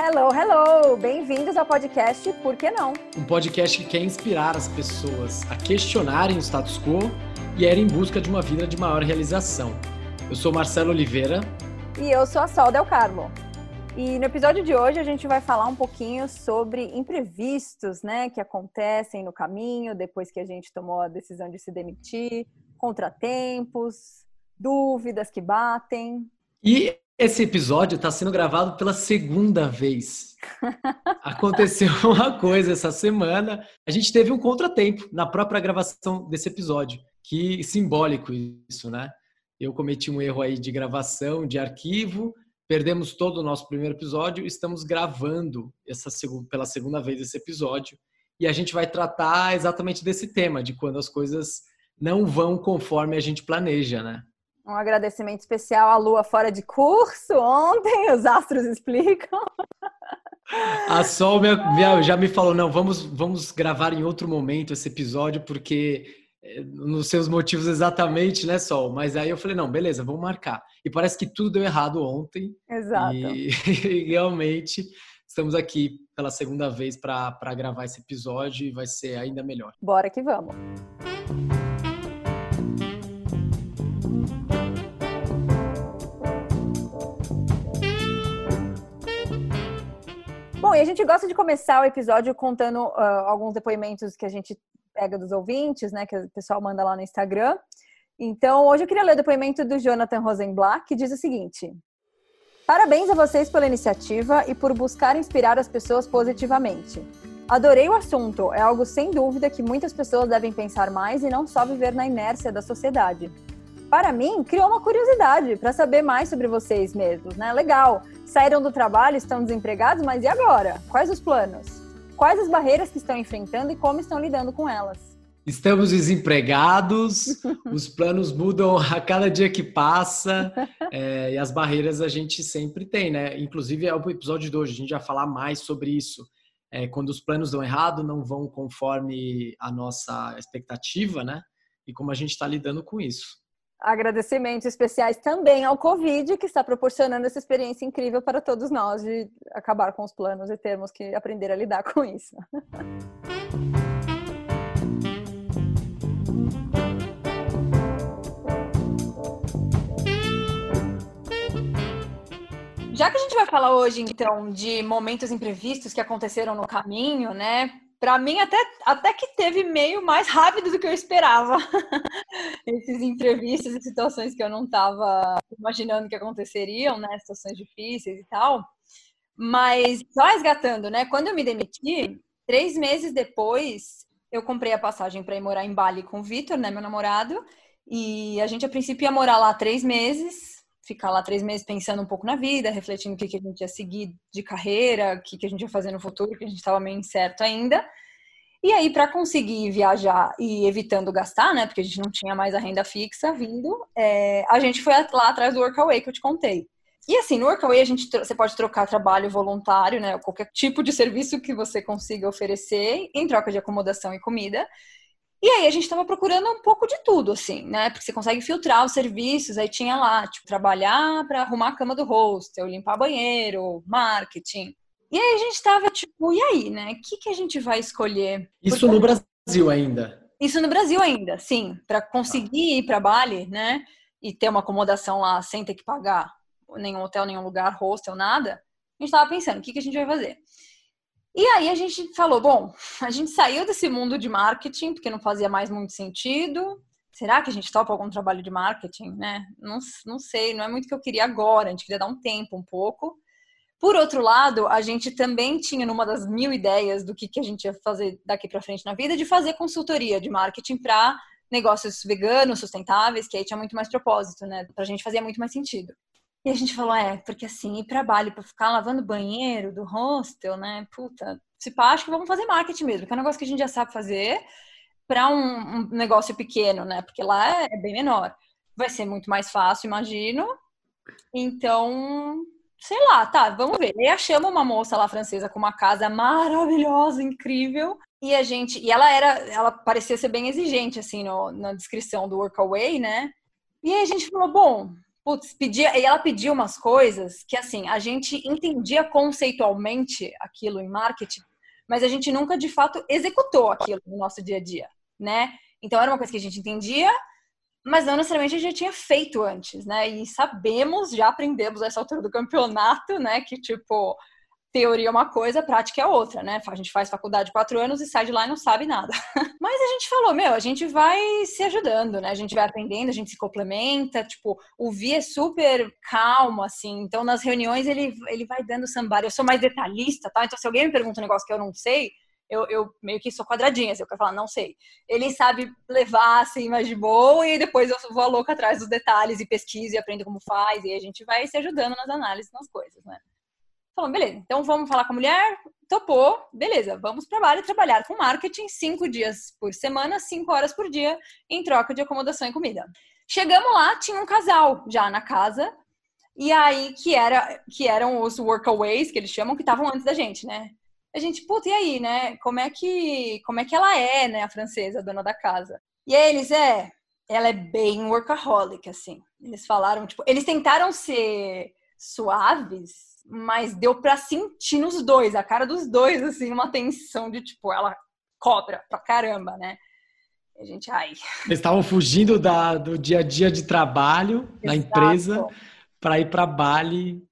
Hello, hello! Bem-vindos ao podcast Por que Não? Um podcast que quer inspirar as pessoas a questionarem o status quo e ir em busca de uma vida de maior realização. Eu sou Marcelo Oliveira. E eu sou a Sol Del Carmo. E no episódio de hoje a gente vai falar um pouquinho sobre imprevistos, né, que acontecem no caminho depois que a gente tomou a decisão de se demitir, contratempos, dúvidas que batem. E esse episódio está sendo gravado pela segunda vez. Aconteceu uma coisa essa semana. A gente teve um contratempo na própria gravação desse episódio. Que simbólico isso, né? Eu cometi um erro aí de gravação, de arquivo, perdemos todo o nosso primeiro episódio, estamos gravando essa pela segunda vez esse episódio e a gente vai tratar exatamente desse tema, de quando as coisas não vão conforme a gente planeja, né? Um agradecimento especial à Lua fora de curso ontem, os astros explicam. A Sol já me falou, não, vamos, vamos gravar em outro momento esse episódio, porque eh, nos seus motivos exatamente, né, Sol? Mas aí eu falei, não, beleza, vamos marcar. E parece que tudo deu errado ontem. Exato. E, e realmente estamos aqui pela segunda vez para gravar esse episódio e vai ser ainda melhor. Bora que vamos. Bom, e a gente gosta de começar o episódio contando uh, alguns depoimentos que a gente pega dos ouvintes, né? Que o pessoal manda lá no Instagram. Então, hoje eu queria ler o depoimento do Jonathan Rosenblatt, que diz o seguinte: Parabéns a vocês pela iniciativa e por buscar inspirar as pessoas positivamente. Adorei o assunto, é algo sem dúvida que muitas pessoas devem pensar mais e não só viver na inércia da sociedade para mim, criou uma curiosidade para saber mais sobre vocês mesmos, né? Legal. Saíram do trabalho, estão desempregados, mas e agora? Quais os planos? Quais as barreiras que estão enfrentando e como estão lidando com elas? Estamos desempregados, os planos mudam a cada dia que passa é, e as barreiras a gente sempre tem, né? Inclusive é o episódio de hoje, a gente vai falar mais sobre isso. É, quando os planos dão errado, não vão conforme a nossa expectativa, né? E como a gente está lidando com isso. Agradecimentos especiais também ao Covid, que está proporcionando essa experiência incrível para todos nós de acabar com os planos e termos que aprender a lidar com isso. Já que a gente vai falar hoje, então, de momentos imprevistos que aconteceram no caminho, né? Para mim até, até que teve meio mais rápido do que eu esperava. Esses imprevistos e situações que eu não estava imaginando que aconteceriam, né? Situações difíceis e tal. Mas só resgatando, né? Quando eu me demiti, três meses depois, eu comprei a passagem para ir morar em Bali com o Vitor, né? Meu namorado. E a gente, a princípio, ia morar lá três meses ficar lá três meses pensando um pouco na vida, refletindo o que, que a gente ia seguir de carreira, o que, que a gente ia fazer no futuro, que a gente estava meio incerto ainda. E aí, para conseguir viajar e evitando gastar, né? Porque a gente não tinha mais a renda fixa vindo, é, a gente foi lá atrás do Workaway que eu te contei. E assim, no Workaway a gente, você pode trocar trabalho voluntário, né? Qualquer tipo de serviço que você consiga oferecer em troca de acomodação e comida. E aí a gente estava procurando um pouco de tudo, assim, né? Porque você consegue filtrar os serviços, aí tinha lá, tipo, trabalhar para arrumar a cama do hostel, limpar banheiro, marketing. E aí a gente estava tipo, e aí, né? O que, que a gente vai escolher? Isso Porque... no Brasil ainda. Isso no Brasil ainda, sim. Para conseguir ir para Bali, né? E ter uma acomodação lá sem ter que pagar nenhum hotel, nenhum lugar, hostel, nada. A gente estava pensando, o que, que a gente vai fazer? E aí a gente falou, bom, a gente saiu desse mundo de marketing, porque não fazia mais muito sentido. Será que a gente topa algum trabalho de marketing, né? Não, não sei, não é muito o que eu queria agora, a gente queria dar um tempo um pouco. Por outro lado, a gente também tinha numa das mil ideias do que, que a gente ia fazer daqui para frente na vida, de fazer consultoria de marketing para negócios veganos, sustentáveis, que aí tinha muito mais propósito, né? Pra gente fazia muito mais sentido. E a gente falou, é, porque assim, ir para Bali ficar lavando banheiro do hostel, né? Puta, se pá, acho que vamos fazer marketing mesmo, que é um negócio que a gente já sabe fazer para um, um, negócio pequeno, né? Porque lá é bem menor. Vai ser muito mais fácil, imagino. Então, sei lá, tá, vamos ver. E achamos uma moça lá francesa com uma casa maravilhosa, incrível. E a gente, e ela era, ela parecia ser bem exigente assim no, na descrição do Workaway, né? E aí a gente falou, bom, putz, pedia, e ela pediu umas coisas que, assim, a gente entendia conceitualmente aquilo em marketing, mas a gente nunca, de fato, executou aquilo no nosso dia a dia, né? Então, era uma coisa que a gente entendia, mas não necessariamente a gente tinha feito antes, né? E sabemos, já aprendemos nessa altura do campeonato, né, que, tipo, teoria é uma coisa, prática é outra, né? A gente faz faculdade quatro anos e sai de lá e não sabe nada. Mas a gente falou, meu, a gente vai se ajudando, né? A gente vai aprendendo, a gente se complementa. Tipo, o Vi é super calmo, assim. Então, nas reuniões, ele, ele vai dando sambar. Eu sou mais detalhista, tá? Então, se alguém me pergunta um negócio que eu não sei, eu, eu meio que sou quadradinha, assim, eu quero falar, não sei. Ele sabe levar, assim, mais de boa, e depois eu vou louca atrás dos detalhes e pesquiso e aprendo como faz, e a gente vai se ajudando nas análises, nas coisas, né? Falou, beleza, então vamos falar com a mulher, topou, beleza, vamos para Bali trabalhar com marketing cinco dias por semana, cinco horas por dia, em troca de acomodação e comida. Chegamos lá, tinha um casal já na casa, e aí que era que eram os workaways que eles chamam que estavam antes da gente, né? A gente, puta, e aí, né? Como é que como é que ela é, né, a francesa, a dona da casa? E aí eles é, ela é bem workaholic assim. Eles falaram, tipo, eles tentaram ser suaves, mas deu para sentir nos dois, a cara dos dois, assim, uma tensão de tipo, ela cobra pra caramba, né? E a gente, ai. Eles estavam fugindo da, do dia a dia de trabalho Exato. na empresa para ir para Bali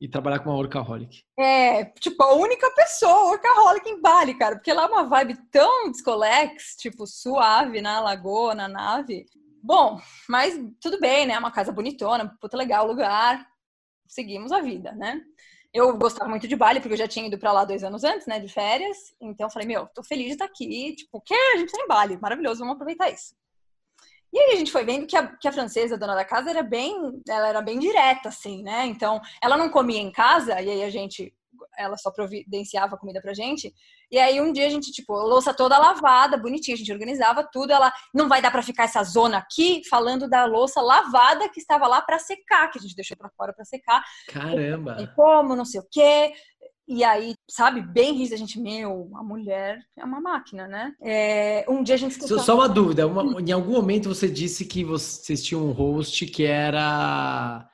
e trabalhar com uma workaholic. É, tipo, a única pessoa workaholic em Bali, cara, porque lá é uma vibe tão descolex, tipo, suave na lagoa, na nave. Bom, mas tudo bem, né? Uma casa bonitona, puta legal lugar. Seguimos a vida, né? Eu gostava muito de Bali, porque eu já tinha ido para lá dois anos antes, né, de férias. Então, falei, meu, tô feliz de estar aqui. Tipo, que a gente tá em Bali, maravilhoso, vamos aproveitar isso. E aí a gente foi vendo que a, que a francesa, a dona da casa, era bem, ela era bem direta, assim, né? Então, ela não comia em casa, e aí a gente ela só providenciava comida pra gente. E aí um dia a gente, tipo, louça toda lavada, bonitinha, a gente organizava tudo. Ela não vai dar para ficar essa zona aqui falando da louça lavada que estava lá para secar, que a gente deixou para fora para secar. Caramba. E como, não sei o quê. E aí, sabe, bem rígida, a gente, meu, a mulher é uma máquina, né? É, um dia a gente Só, só uma dúvida, uma, em algum momento você disse que vocês tinham um host que era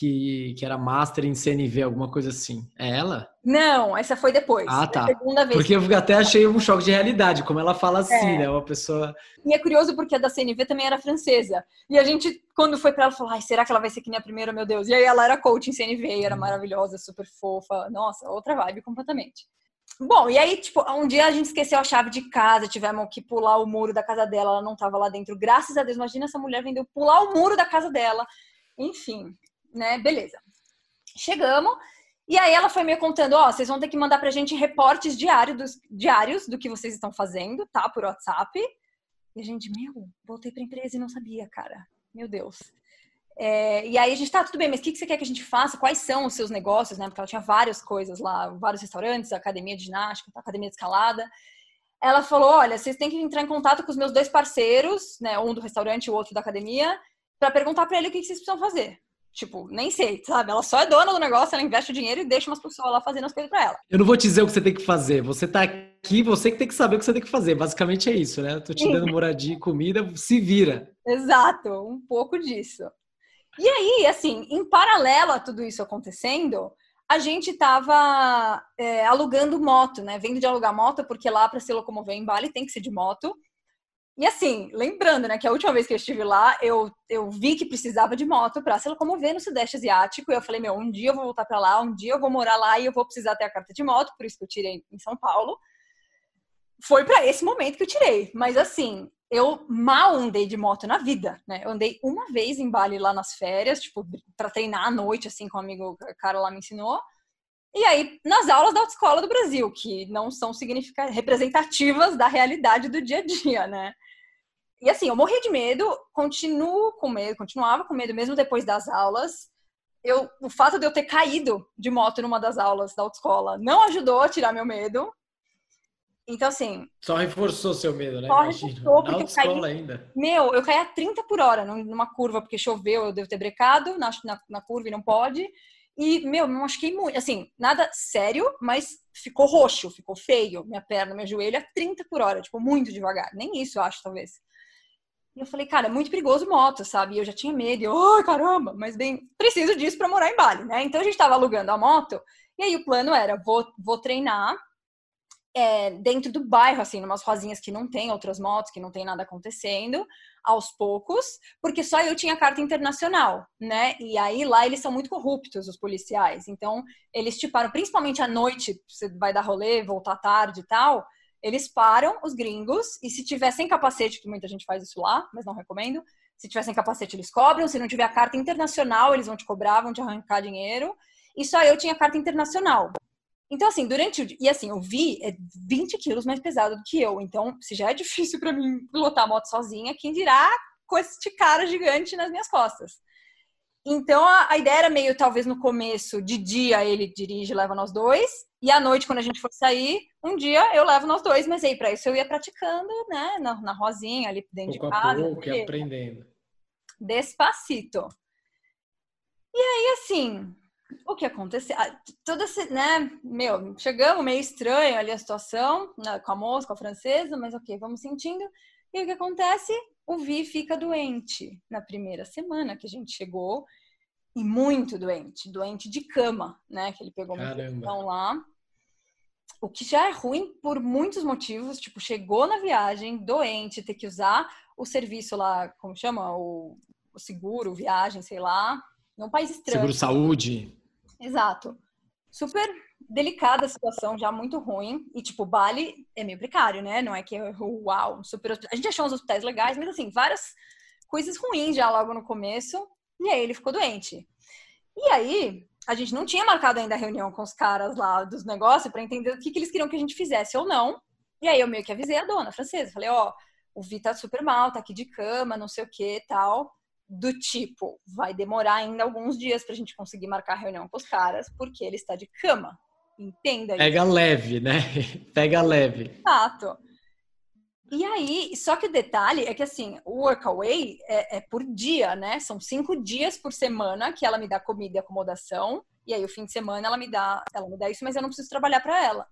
que, que era master em CNV, alguma coisa assim. É ela? Não, essa foi depois. Ah, tá. segunda vez. Porque eu até achei um choque de realidade, como ela fala assim, é. né? Uma pessoa. E é curioso porque a da CNV também era francesa. E a gente, quando foi pra ela, falou: ai, será que ela vai ser que nem a primeira, meu Deus? E aí ela era coach em CNV, era hum. maravilhosa, super fofa. Nossa, outra vibe completamente. Bom, e aí, tipo, um dia a gente esqueceu a chave de casa, tivemos que pular o muro da casa dela, ela não tava lá dentro. Graças a Deus, imagina essa mulher vendeu pular o muro da casa dela. Enfim, né? Beleza. Chegamos. E aí ela foi me contando, ó, oh, vocês vão ter que mandar pra gente reportes diários, dos, diários do que vocês estão fazendo, tá? Por WhatsApp. E a gente, meu, voltei pra empresa e não sabia, cara. Meu Deus. É, e aí a gente, tá, tudo bem, mas o que, que você quer que a gente faça? Quais são os seus negócios, né? Porque ela tinha várias coisas lá, vários restaurantes, academia de ginástica, academia de escalada. Ela falou, olha, vocês têm que entrar em contato com os meus dois parceiros, né? Um do restaurante e o outro da academia, para perguntar para ele o que, que vocês precisam fazer. Tipo, nem sei, sabe? Ela só é dona do negócio, ela investe o dinheiro e deixa umas pessoas lá fazendo as coisas pra ela. Eu não vou te dizer o que você tem que fazer. Você tá aqui, você que tem que saber o que você tem que fazer. Basicamente é isso, né? Eu tô te Sim. dando moradia e comida, se vira. Exato, um pouco disso. E aí, assim, em paralelo a tudo isso acontecendo, a gente tava é, alugando moto, né? Vendo de alugar moto, porque lá para se locomover em Bali tem que ser de moto. E assim, lembrando, né, que a última vez que eu estive lá, eu, eu vi que precisava de moto para se locomover no Sudeste Asiático. E eu falei, meu, um dia eu vou voltar para lá, um dia eu vou morar lá e eu vou precisar ter a carta de moto, por isso que eu tirei em São Paulo. Foi para esse momento que eu tirei. Mas assim, eu mal andei de moto na vida, né? Eu andei uma vez em Bali lá nas férias, tipo, para treinar à noite, assim, com um amigo, cara lá me ensinou. E aí, nas aulas da autoescola do Brasil, que não são representativas da realidade do dia a dia, né? E assim, eu morri de medo, continuo com medo, continuava com medo mesmo depois das aulas. Eu, o fato de eu ter caído de moto numa das aulas da autoescola não ajudou a tirar meu medo. Então, assim. Só reforçou seu medo, né? Só reforçou, porque eu caí, ainda. Meu, eu caí a 30 por hora numa curva, porque choveu, eu devo ter brecado na, na, na curva e não pode. E, meu, me machuquei muito. Assim, nada sério, mas ficou roxo, ficou feio. Minha perna, meu joelho a 30 por hora, tipo, muito devagar. Nem isso, eu acho, talvez. E eu falei, cara, é muito perigoso moto, sabe? E eu já tinha medo. Ai, oh, caramba, mas bem, preciso disso para morar em Bali, né? Então a gente tava alugando a moto. E aí o plano era, vou, vou treinar é, dentro do bairro, assim, numas rosinhas que não tem outras motos, que não tem nada acontecendo, aos poucos, porque só eu tinha carta internacional, né? E aí lá eles são muito corruptos, os policiais. Então, eles te param, principalmente à noite, você vai dar rolê, voltar tarde e tal, eles param os gringos, e se tiver sem capacete, que muita gente faz isso lá, mas não recomendo, se tiver sem capacete, eles cobram, se não tiver a carta internacional, eles vão te cobrar, vão te arrancar dinheiro. E só eu tinha carta internacional. Então, assim, durante o dia. E assim, o Vi é 20 quilos mais pesado do que eu. Então, se já é difícil para mim pilotar a moto sozinha, quem dirá com este cara gigante nas minhas costas. Então, a, a, ideia era meio, talvez no começo, de dia ele dirige, leva nós dois. E à noite, quando a gente for sair, um dia eu levo nós dois. Mas aí, para isso, eu ia praticando, né, na, na rosinha, ali dentro pouco de casa. Pouco, porque... aprendendo. Despacito. E aí, assim, o que aconteceu? Ah, Todo esse, né? Meu, chegamos meio estranho ali a situação, né, com a moça, com a francesa, mas ok, vamos sentindo. E o que acontece? O Vi fica doente na primeira semana que a gente chegou e muito doente, doente de cama, né? Que ele pegou uma infecção lá. O que já é ruim por muitos motivos, tipo, chegou na viagem doente, ter que usar o serviço lá, como chama? O, o seguro, viagem, sei lá, num país estranho. Seguro saúde. Exato. Super delicada a situação, já muito ruim. E, tipo, Bali é meio precário, né? Não é que é uau, super. A gente achou uns hospitais legais, mas, assim, várias coisas ruins já logo no começo. E aí ele ficou doente. E aí, a gente não tinha marcado ainda a reunião com os caras lá dos negócios para entender o que, que eles queriam que a gente fizesse ou não. E aí eu meio que avisei a dona francesa. Falei, ó, oh, o Vi tá super mal, tá aqui de cama, não sei o que tal do tipo, vai demorar ainda alguns dias pra gente conseguir marcar reunião com os caras, porque ele está de cama. Entenda isso. Pega leve, né? Pega leve. Exato. E aí, só que o detalhe é que assim, o workaway é, é por dia, né? São cinco dias por semana que ela me dá comida e acomodação. E aí, o fim de semana, ela me dá, ela me dá isso, mas eu não preciso trabalhar para ela.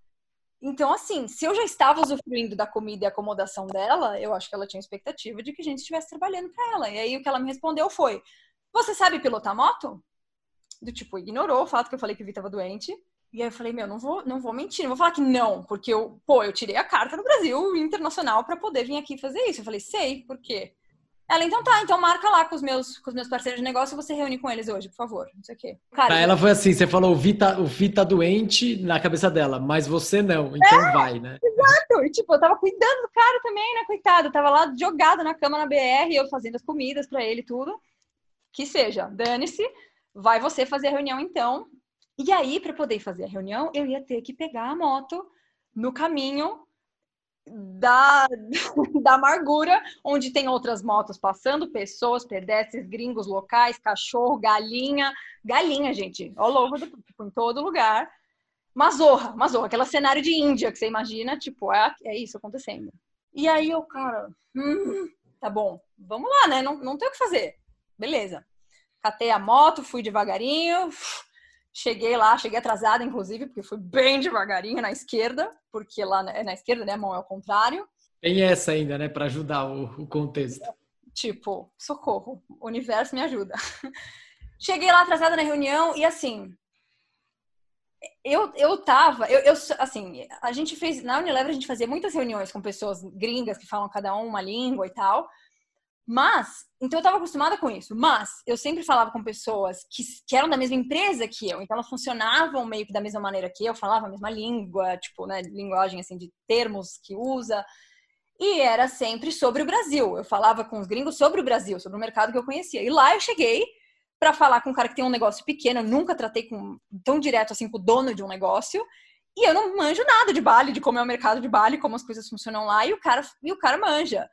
Então, assim, se eu já estava usufruindo da comida e acomodação dela, eu acho que ela tinha expectativa de que a gente estivesse trabalhando para ela. E aí o que ela me respondeu foi: Você sabe pilotar moto? Do tipo, ignorou o fato que eu falei que o Vi estava doente. E aí eu falei, meu, não vou, não vou mentir, não vou falar que não, porque eu, pô, eu tirei a carta no Brasil internacional para poder vir aqui fazer isso. Eu falei, sei, por quê? Ela, então tá, então marca lá com os meus, com os meus parceiros de negócio, você reúne com eles hoje, por favor. Não sei o quê. Cara, pra ela foi assim, você falou, o Vi, tá, o Vi tá doente na cabeça dela, mas você não, então é, vai, né? Exato! E, tipo, eu tava cuidando do cara também, né, coitado. Eu tava lá jogado na cama na BR, eu fazendo as comidas para ele tudo. Que seja, dane-se, vai você fazer a reunião então. E aí, para poder fazer a reunião, eu ia ter que pegar a moto no caminho da, da amargura, onde tem outras motos passando, pessoas, pedestres, gringos, locais, cachorro, galinha, galinha, gente, all over, tipo, em todo lugar. Mazorra, mazorra, aquele cenário de Índia que você imagina, tipo, é, é isso acontecendo. E aí eu, cara, hum, tá bom, vamos lá, né? Não, não tem o que fazer. Beleza. Catei a moto, fui devagarinho, Cheguei lá, cheguei atrasada, inclusive, porque fui bem devagarinho na esquerda, porque lá é na esquerda, né? A mão é ao contrário. Tem essa ainda, né? Para ajudar o, o contexto. Tipo, socorro, o universo me ajuda. Cheguei lá atrasada na reunião e assim, eu, eu tava, eu, eu, assim, a gente fez, na Unilever a gente fazia muitas reuniões com pessoas gringas que falam cada um uma língua e tal, mas, então eu estava acostumada com isso. Mas eu sempre falava com pessoas que, que eram da mesma empresa que eu, então elas funcionavam meio que da mesma maneira que eu, falava a mesma língua, tipo, né, linguagem assim de termos que usa. E era sempre sobre o Brasil. Eu falava com os gringos sobre o Brasil, sobre o mercado que eu conhecia. E lá eu cheguei para falar com um cara que tem um negócio pequeno, eu nunca tratei com tão direto assim com o dono de um negócio. E eu não manjo nada de Bali, de como é o mercado de Bali, como as coisas funcionam lá, e o cara, e o cara manja.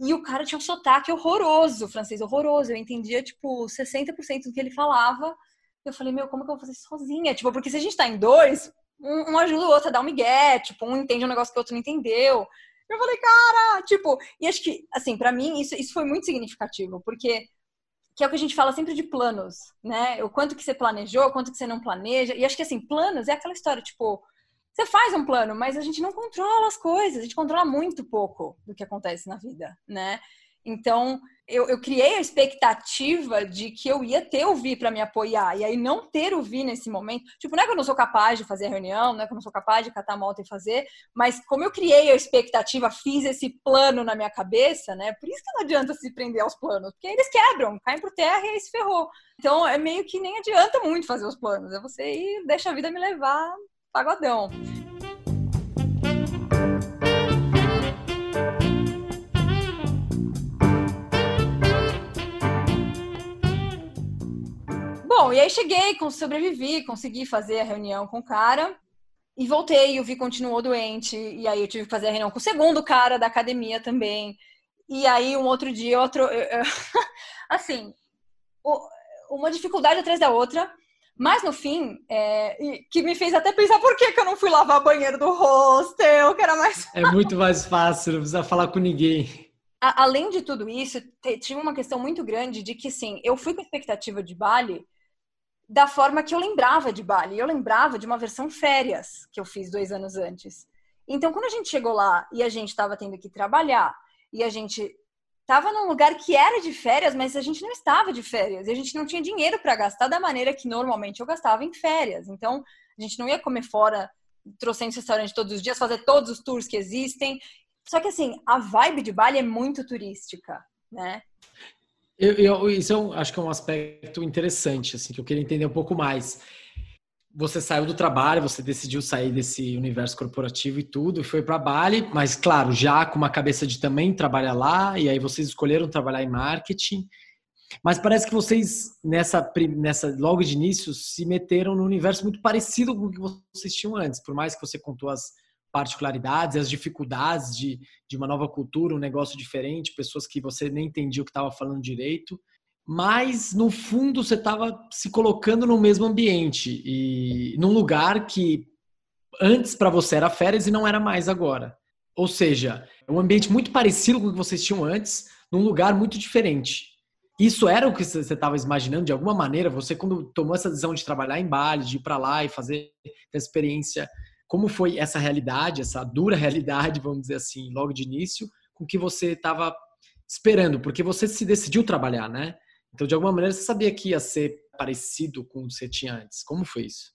E o cara tinha um sotaque horroroso, francês horroroso. Eu entendia, tipo, 60% do que ele falava. Eu falei, meu, como que eu vou fazer isso sozinha? Tipo, porque se a gente tá em dois, um, um ajuda o outro a dar um migué, tipo, um entende um negócio que o outro não entendeu. Eu falei, cara, tipo, e acho que, assim, para mim isso, isso foi muito significativo, porque que é o que a gente fala sempre de planos, né? O quanto que você planejou, o quanto que você não planeja. E acho que, assim, planos é aquela história, tipo, você faz um plano, mas a gente não controla as coisas, a gente controla muito pouco do que acontece na vida, né? Então, eu, eu, criei a expectativa de que eu ia ter o Vi para me apoiar. E aí, não ter o Vi nesse momento. Tipo, não é que eu não sou capaz de fazer a reunião, não é que eu não sou capaz de catar a moto e fazer, mas como eu criei a expectativa, fiz esse plano na minha cabeça, né? Por isso que não adianta se prender aos planos, porque eles quebram, caem por terra e aí se ferrou. Então, é meio que nem adianta muito fazer os planos. É você ir, deixa a vida me levar pagodão. Bom, e aí cheguei, sobrevivi, consegui fazer a reunião com o cara e voltei. E o Vi continuou doente, e aí eu tive que fazer a reunião com o segundo cara da academia também. E aí, um outro dia, outro. assim, uma dificuldade atrás da outra. Mas no fim, é, que me fez até pensar por que, que eu não fui lavar banheiro do hostel, que era mais. É muito mais fácil, não precisa falar com ninguém. A, além de tudo isso, tinha uma questão muito grande de que, sim, eu fui com expectativa de Bali da forma que eu lembrava de Bali. Eu lembrava de uma versão férias que eu fiz dois anos antes. Então, quando a gente chegou lá e a gente estava tendo que trabalhar e a gente estava num lugar que era de férias, mas a gente não estava de férias e a gente não tinha dinheiro para gastar da maneira que normalmente eu gastava em férias. Então, a gente não ia comer fora, trouxendo restaurante todos os dias, fazer todos os tours que existem. Só que assim, a vibe de Bali é muito turística, né? Eu, eu, isso é um, acho que é um aspecto interessante, assim, que eu queria entender um pouco mais. Você saiu do trabalho, você decidiu sair desse universo corporativo e tudo, e foi para Bali, mas claro, já com uma cabeça de também trabalhar lá, e aí vocês escolheram trabalhar em marketing. Mas parece que vocês, nessa, nessa logo de início, se meteram num universo muito parecido com o que vocês tinham antes. Por mais que você contou as, particularidades, as dificuldades de, de uma nova cultura, um negócio diferente, pessoas que você nem entendia o que estava falando direito, mas no fundo você estava se colocando no mesmo ambiente e num lugar que antes para você era férias e não era mais agora. Ou seja, é um ambiente muito parecido com o que vocês tinham antes, num lugar muito diferente. Isso era o que você estava imaginando de alguma maneira? Você, quando tomou essa decisão de trabalhar em Bali, de ir para lá e fazer essa experiência como foi essa realidade, essa dura realidade, vamos dizer assim, logo de início, com que você estava esperando, porque você se decidiu trabalhar, né? Então, de alguma maneira, você sabia que ia ser parecido com o que você tinha antes. Como foi isso?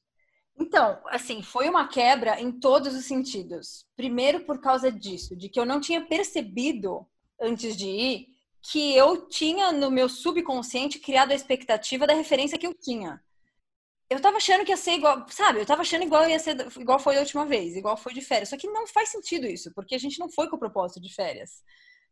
Então, assim, foi uma quebra em todos os sentidos. Primeiro, por causa disso, de que eu não tinha percebido antes de ir que eu tinha no meu subconsciente criado a expectativa da referência que eu tinha eu tava achando que ia ser igual, sabe? Eu tava achando igual ia ser igual foi a última vez, igual foi de férias. Só que não faz sentido isso, porque a gente não foi com o propósito de férias.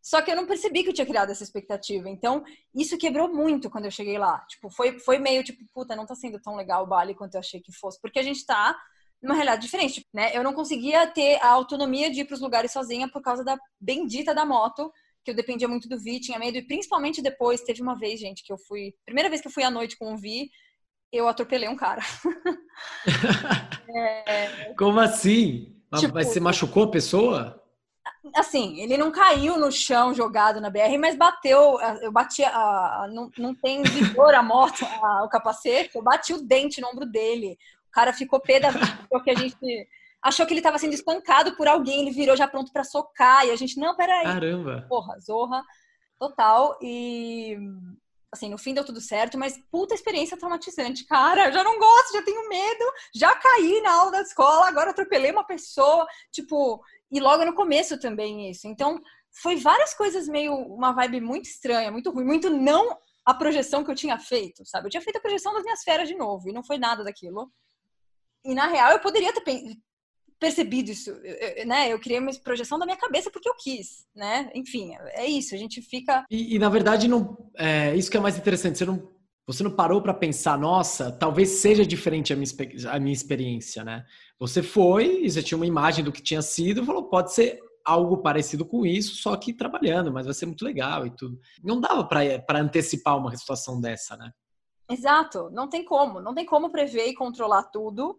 Só que eu não percebi que eu tinha criado essa expectativa. Então, isso quebrou muito quando eu cheguei lá. Tipo, foi, foi meio tipo, puta, não tá sendo tão legal o Bali quanto eu achei que fosse. Porque a gente tá numa realidade diferente, né? Eu não conseguia ter a autonomia de ir pros lugares sozinha por causa da bendita da moto, que eu dependia muito do Vi, tinha medo. E principalmente depois, teve uma vez, gente, que eu fui... Primeira vez que eu fui à noite com o Vi, eu atropelei um cara. é... Como assim? Tipo, mas você machucou a pessoa? Assim, ele não caiu no chão jogado na BR, mas bateu. Eu bati a. Não, não tem vigor a moto, a, o capacete. Eu bati o dente no ombro dele. O cara ficou pé da vida porque a gente achou que ele estava sendo espancado por alguém. Ele virou já pronto para socar. E a gente, não, peraí. Caramba. Porra, zorra total. E assim, no fim deu tudo certo, mas puta experiência traumatizante. Cara, eu já não gosto, já tenho medo, já caí na aula da escola, agora atropelei uma pessoa, tipo, e logo no começo também isso. Então, foi várias coisas meio, uma vibe muito estranha, muito ruim, muito não a projeção que eu tinha feito, sabe? Eu tinha feito a projeção das minhas férias de novo, e não foi nada daquilo. E na real, eu poderia ter percebido isso, né? Eu criei uma projeção da minha cabeça porque eu quis, né? Enfim, é isso. A gente fica. E, e na verdade, não, é, isso que é mais interessante. Você não, você não parou para pensar, nossa, talvez seja diferente a minha, a minha experiência, né? Você foi e você tinha uma imagem do que tinha sido falou, pode ser algo parecido com isso, só que trabalhando, mas vai ser muito legal e tudo. Não dava para antecipar uma situação dessa, né? Exato, não tem como, não tem como prever e controlar tudo.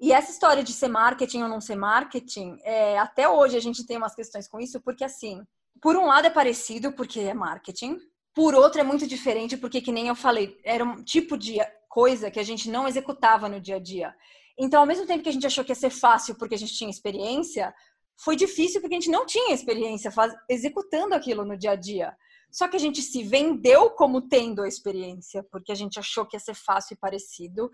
E essa história de ser marketing ou não ser marketing, é, até hoje a gente tem umas questões com isso, porque assim, por um lado é parecido, porque é marketing, por outro é muito diferente, porque, que nem eu falei, era um tipo de coisa que a gente não executava no dia a dia. Então, ao mesmo tempo que a gente achou que ia ser fácil porque a gente tinha experiência, foi difícil porque a gente não tinha experiência faz... executando aquilo no dia a dia. Só que a gente se vendeu como tendo a experiência, porque a gente achou que ia ser fácil e parecido.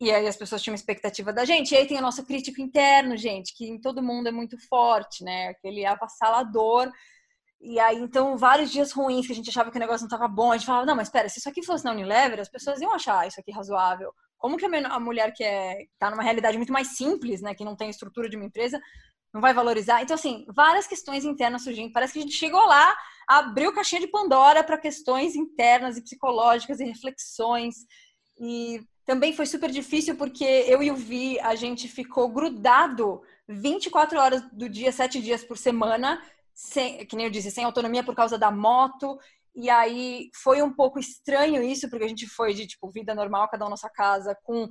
E aí as pessoas tinham expectativa da gente. E aí tem o nosso crítico interno, gente, que em todo mundo é muito forte, né? Aquele avassalador. E aí, então, vários dias ruins que a gente achava que o negócio não estava bom, a gente falava, não, mas espera, se isso aqui fosse na Unilever, as pessoas iam achar isso aqui razoável. Como que a mulher que é, tá numa realidade muito mais simples, né, que não tem estrutura de uma empresa, não vai valorizar? Então, assim, várias questões internas surgindo. Parece que a gente chegou lá, abriu caixinha de Pandora para questões internas e psicológicas e reflexões. E também foi super difícil porque eu e o Vi, a gente ficou grudado 24 horas do dia, 7 dias por semana, sem, que nem eu disse, sem autonomia por causa da moto. E aí foi um pouco estranho isso, porque a gente foi de tipo vida normal, cada um na sua casa, com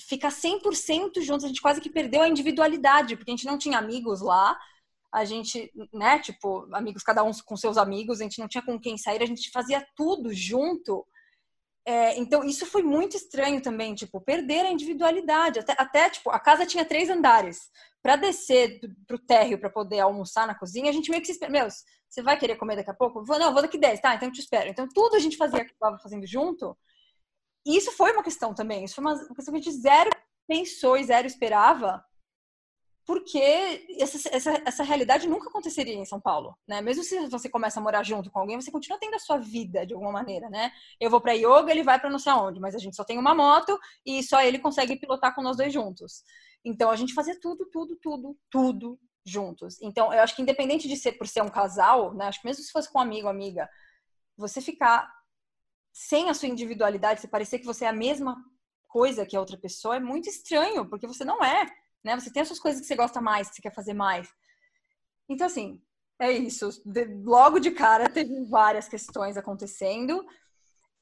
ficar 100% juntos, a gente quase que perdeu a individualidade, porque a gente não tinha amigos lá. A gente, né, tipo, amigos cada um com seus amigos, a gente não tinha com quem sair, a gente fazia tudo junto é, então, isso foi muito estranho também, tipo, perder a individualidade. Até, até tipo, a casa tinha três andares. Para descer pro térreo para poder almoçar na cozinha, a gente meio que se espera. Meu, você vai querer comer daqui a pouco? Vou, não, vou daqui 10, tá? Então eu te espero. Então, tudo a gente fazia estava fazendo junto. E isso foi uma questão também. Isso foi uma, uma questão que a gente zero pensou e zero esperava porque essa, essa, essa realidade nunca aconteceria em São Paulo, né? Mesmo se você começa a morar junto com alguém, você continua tendo a sua vida de alguma maneira, né? Eu vou para yoga, ele vai para não sei aonde, mas a gente só tem uma moto e só ele consegue pilotar com nós dois juntos. Então a gente fazia tudo, tudo, tudo, tudo juntos. Então eu acho que independente de ser por ser um casal, né? Acho que mesmo se fosse com um amigo, amiga, você ficar sem a sua individualidade, se parecer que você é a mesma coisa que a outra pessoa, é muito estranho, porque você não é né? Você tem as suas coisas que você gosta mais, que você quer fazer mais. Então, assim, é isso. De, logo de cara, teve várias questões acontecendo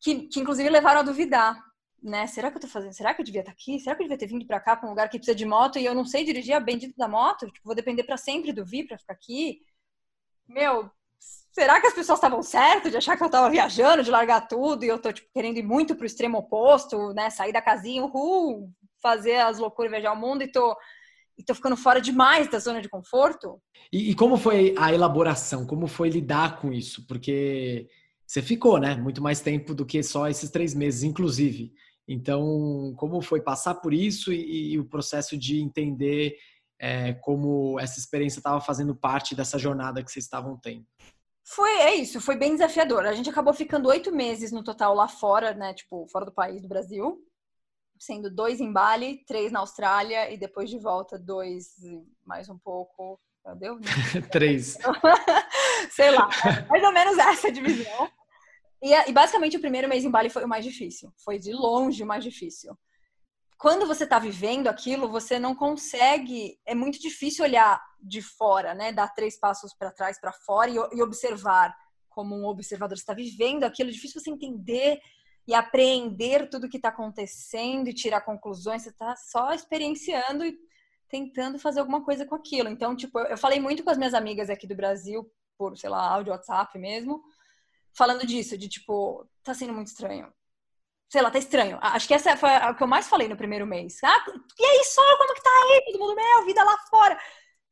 que, que, inclusive, levaram a duvidar. Né? Será que eu tô fazendo? Será que eu devia estar aqui? Será que eu devia ter vindo para cá, para um lugar que precisa de moto e eu não sei dirigir a bendita da moto? Tipo, vou depender para sempre do Vi para ficar aqui? Meu, será que as pessoas estavam certas de achar que eu estava viajando, de largar tudo e eu tô tipo, querendo ir muito pro extremo oposto, né? Sair da casinha, uhul, fazer as loucuras, viajar o mundo e tô, e tô ficando fora demais da zona de conforto. E, e como foi a elaboração? Como foi lidar com isso? Porque você ficou, né? Muito mais tempo do que só esses três meses, inclusive. Então, como foi passar por isso e, e o processo de entender é, como essa experiência estava fazendo parte dessa jornada que vocês estavam tendo? Foi, é isso, foi bem desafiador. A gente acabou ficando oito meses no total lá fora, né? Tipo, fora do país, do Brasil sendo dois em Bali, três na Austrália e depois de volta dois mais um pouco. Deu? três. Sei lá, mais ou menos essa divisão. E, e, basicamente o primeiro mês em Bali foi o mais difícil. Foi de longe o mais difícil. Quando você está vivendo aquilo, você não consegue. É muito difícil olhar de fora, né? Dar três passos para trás, para fora e, e observar como um observador. Está vivendo aquilo, é difícil você entender e apreender tudo que está acontecendo e tirar conclusões, você está só experienciando e tentando fazer alguma coisa com aquilo. Então, tipo, eu falei muito com as minhas amigas aqui do Brasil, por, sei lá, áudio, WhatsApp mesmo, falando disso, de tipo, tá sendo muito estranho. Sei lá, tá estranho. Acho que essa foi o que eu mais falei no primeiro mês. Ah, e aí, só como que tá aí? Todo mundo, meu, vida lá fora.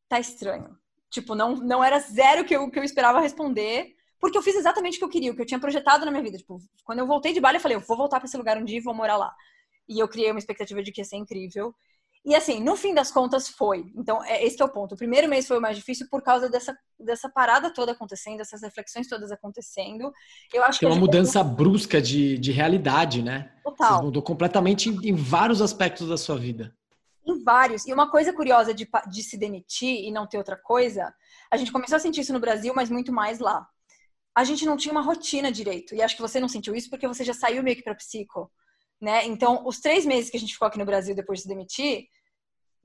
Tá estranho. Tipo, não, não era zero que eu, que eu esperava responder porque eu fiz exatamente o que eu queria, o que eu tinha projetado na minha vida. Tipo, quando eu voltei de Bali, eu falei, eu vou voltar para esse lugar um dia e vou morar lá. E eu criei uma expectativa de que ia ser incrível. E assim, no fim das contas foi. Então, é, esse é o ponto. O primeiro mês foi o mais difícil por causa dessa, dessa parada toda acontecendo, essas reflexões todas acontecendo. Eu acho Tem que uma mudança brusca de, de realidade, né? Total. Você mudou completamente em, em, vários aspectos da sua vida. Em vários. E uma coisa curiosa de, de se demitir e não ter outra coisa, a gente começou a sentir isso no Brasil, mas muito mais lá a gente não tinha uma rotina direito. E acho que você não sentiu isso porque você já saiu meio que para psico, né? Então, os três meses que a gente ficou aqui no Brasil depois de se demitir,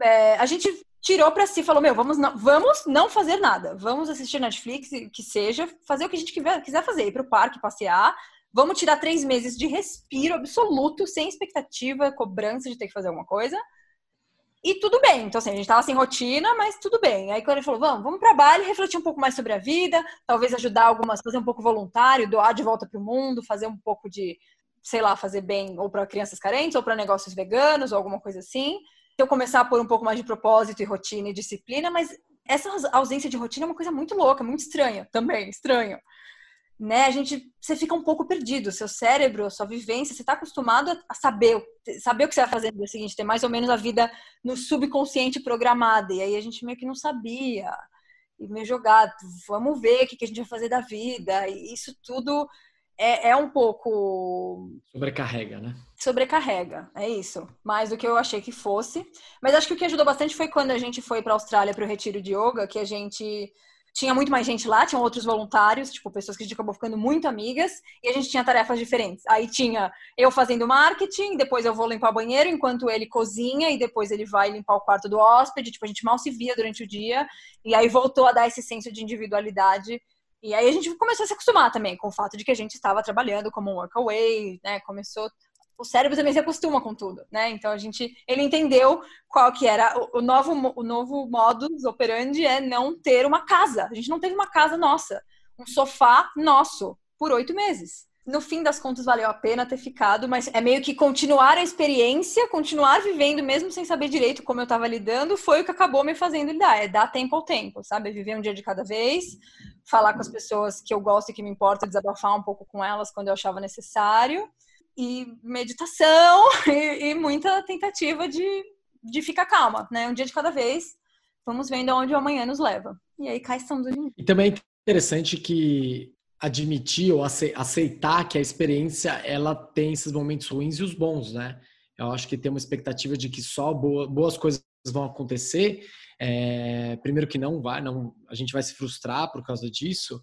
é, a gente tirou para si, falou: meu, vamos não, vamos não fazer nada, vamos assistir Netflix, que seja, fazer o que a gente quiser fazer, ir para o parque, passear. Vamos tirar três meses de respiro absoluto, sem expectativa, cobrança de ter que fazer alguma coisa. E tudo bem. Então, assim, a gente tava sem rotina, mas tudo bem. Aí, quando ele falou, vamos, vamos para Bali, refletir um pouco mais sobre a vida, talvez ajudar algumas, fazer um pouco voluntário, doar de volta para o mundo, fazer um pouco de, sei lá, fazer bem ou para crianças carentes, ou para negócios veganos, ou alguma coisa assim. Eu começar a pôr um pouco mais de propósito e rotina e disciplina, mas essa ausência de rotina é uma coisa muito louca, muito estranha também, estranho. Né, a gente, você fica um pouco perdido. Seu cérebro, sua vivência, você está acostumado a saber, saber o que você vai fazer no dia seguinte, ter mais ou menos a vida no subconsciente programada. E aí a gente meio que não sabia. E meio jogado, vamos ver o que a gente vai fazer da vida. E isso tudo é, é um pouco. Sobrecarrega, né? Sobrecarrega, é isso. Mais do que eu achei que fosse. Mas acho que o que ajudou bastante foi quando a gente foi para a Austrália para o retiro de yoga, que a gente tinha muito mais gente lá, tinham outros voluntários, tipo, pessoas que a gente acabou ficando muito amigas, e a gente tinha tarefas diferentes. Aí tinha eu fazendo marketing, depois eu vou limpar o banheiro enquanto ele cozinha, e depois ele vai limpar o quarto do hóspede, tipo, a gente mal se via durante o dia, e aí voltou a dar esse senso de individualidade. E aí a gente começou a se acostumar também com o fato de que a gente estava trabalhando como um workaway, né? Começou o cérebro também se acostuma com tudo, né? Então a gente, ele entendeu qual que era o, o novo, o novo modus operandi é não ter uma casa. A gente não teve uma casa nossa, um sofá nosso por oito meses. No fim das contas valeu a pena ter ficado, mas é meio que continuar a experiência, continuar vivendo mesmo sem saber direito como eu estava lidando, foi o que acabou me fazendo lidar. É dar tempo ao tempo, sabe? Viver um dia de cada vez, falar com as pessoas que eu gosto e que me importa, desabafar um pouco com elas quando eu achava necessário e meditação e, e, muita tentativa de, de ficar calma, né? Um dia de cada vez, vamos vendo aonde o amanhã nos leva. E aí cá estamos hoje. E também é interessante que admitir ou aceitar que a experiência ela tem esses momentos ruins e os bons, né? Eu acho que tem uma expectativa de que só boas coisas vão acontecer. É, primeiro que não vai, não, a gente vai se frustrar por causa disso.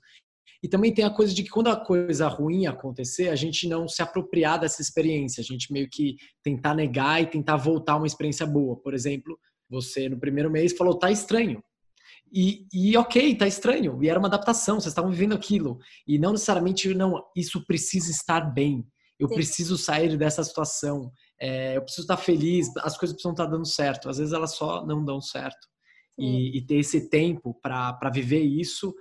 E também tem a coisa de que quando a coisa ruim acontecer, a gente não se apropriar dessa experiência, a gente meio que tentar negar e tentar voltar uma experiência boa. Por exemplo, você no primeiro mês falou, tá estranho. E, e ok, tá estranho. E era uma adaptação, vocês estavam vivendo aquilo. E não necessariamente, não, isso precisa estar bem. Eu Sim. preciso sair dessa situação. É, eu preciso estar feliz, as coisas precisam estar dando certo. Às vezes elas só não dão certo. E, e, ter esse tempo para viver isso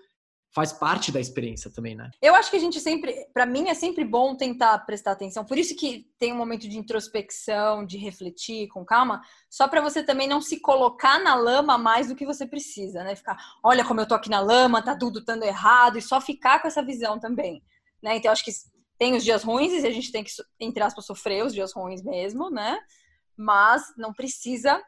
faz parte da experiência também, né? Eu acho que a gente sempre, para mim é sempre bom tentar prestar atenção. Por isso que tem um momento de introspecção, de refletir com calma, só para você também não se colocar na lama mais do que você precisa, né? Ficar, olha como eu tô aqui na lama, tá tudo dando errado e só ficar com essa visão também, né? Então acho que tem os dias ruins e a gente tem que entre aspas sofrer os dias ruins mesmo, né? Mas não precisa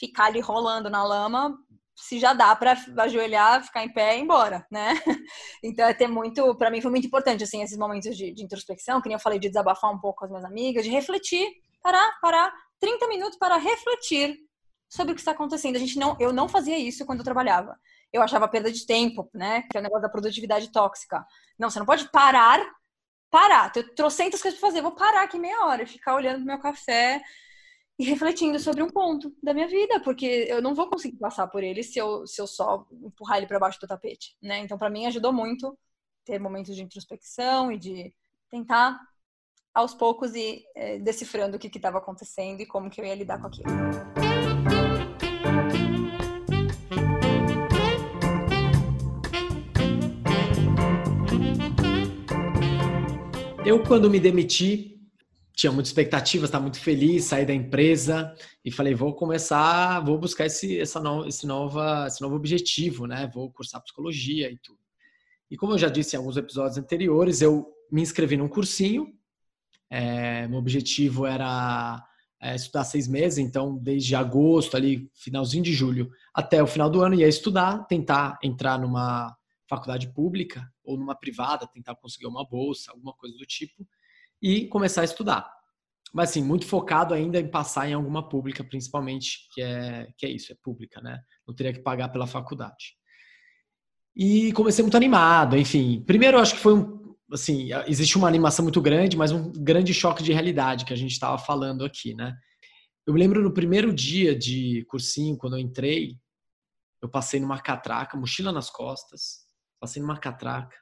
ficar ali rolando na lama se já dá para ajoelhar, ficar em pé e ir embora, né? Então é ter muito, para mim foi muito importante assim esses momentos de, de, introspecção, que nem eu falei de desabafar um pouco com as minhas amigas, de refletir, parar, parar 30 minutos para refletir sobre o que está acontecendo. A gente não, eu não fazia isso quando eu trabalhava. Eu achava perda de tempo, né? Que é o negócio da produtividade tóxica. Não, você não pode parar, parar. Eu trocentas coisas para fazer, vou parar aqui meia hora, ficar olhando pro meu café, e refletindo sobre um ponto da minha vida, porque eu não vou conseguir passar por ele se eu, se eu só empurrar ele para baixo do tapete, né? Então, para mim, ajudou muito ter momentos de introspecção e de tentar, aos poucos, ir é, decifrando o que estava acontecendo e como que eu ia lidar com aquilo. Eu, quando me demiti, tinha muita expectativa, estava muito feliz, saí da empresa e falei, vou começar, vou buscar esse, essa no, esse, nova, esse novo objetivo, né? Vou cursar psicologia e tudo. E como eu já disse em alguns episódios anteriores, eu me inscrevi num cursinho. É, meu objetivo era é, estudar seis meses, então desde agosto, ali, finalzinho de julho, até o final do ano, ia estudar, tentar entrar numa faculdade pública ou numa privada, tentar conseguir uma bolsa, alguma coisa do tipo e começar a estudar. Mas assim, muito focado ainda em passar em alguma pública, principalmente, que é, que é isso, é pública, né? Não teria que pagar pela faculdade. E comecei muito animado, enfim. Primeiro, acho que foi um, assim, existe uma animação muito grande, mas um grande choque de realidade que a gente estava falando aqui, né? Eu me lembro no primeiro dia de cursinho, quando eu entrei, eu passei numa catraca, mochila nas costas, passei numa catraca,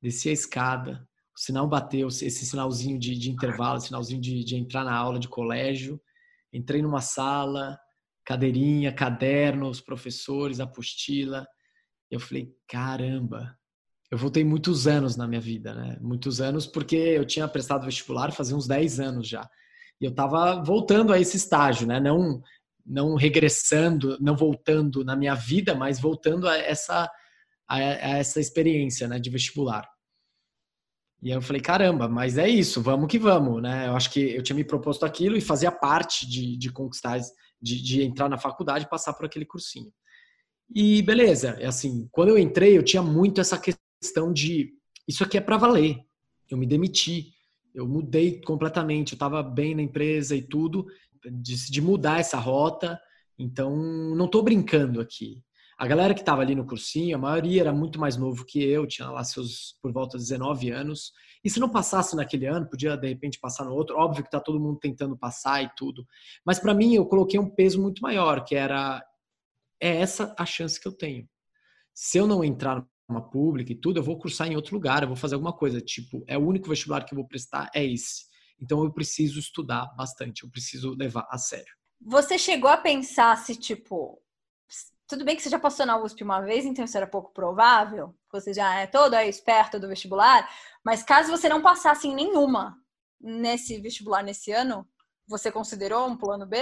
desci a escada, o sinal bateu, esse sinalzinho de, de intervalo, sinalzinho de, de entrar na aula de colégio. Entrei numa sala, cadeirinha, caderno, os professores, apostila. Eu falei, caramba, eu voltei muitos anos na minha vida, né? Muitos anos porque eu tinha prestado vestibular fazia uns 10 anos já. E eu estava voltando a esse estágio, né? Não não regressando, não voltando na minha vida, mas voltando a essa a, a essa experiência, né, de vestibular. E eu falei, caramba, mas é isso, vamos que vamos, né? Eu acho que eu tinha me proposto aquilo e fazia parte de, de conquistar, de, de entrar na faculdade e passar por aquele cursinho. E beleza, é assim, quando eu entrei, eu tinha muito essa questão de isso aqui é para valer. Eu me demiti, eu mudei completamente, eu estava bem na empresa e tudo, decidi mudar essa rota, então não estou brincando aqui. A galera que estava ali no cursinho, a maioria era muito mais novo que eu, tinha lá seus por volta de 19 anos. E se não passasse naquele ano, podia de repente passar no outro. Óbvio que está todo mundo tentando passar e tudo. Mas para mim eu coloquei um peso muito maior, que era é essa a chance que eu tenho. Se eu não entrar numa pública e tudo, eu vou cursar em outro lugar, eu vou fazer alguma coisa. Tipo, é o único vestibular que eu vou prestar, é esse. Então eu preciso estudar bastante, eu preciso levar a sério. Você chegou a pensar se, tipo, tudo bem que você já passou na USP uma vez, então isso era pouco provável, você já é todo aí esperto do vestibular, mas caso você não passasse em nenhuma nesse vestibular nesse ano, você considerou um plano B?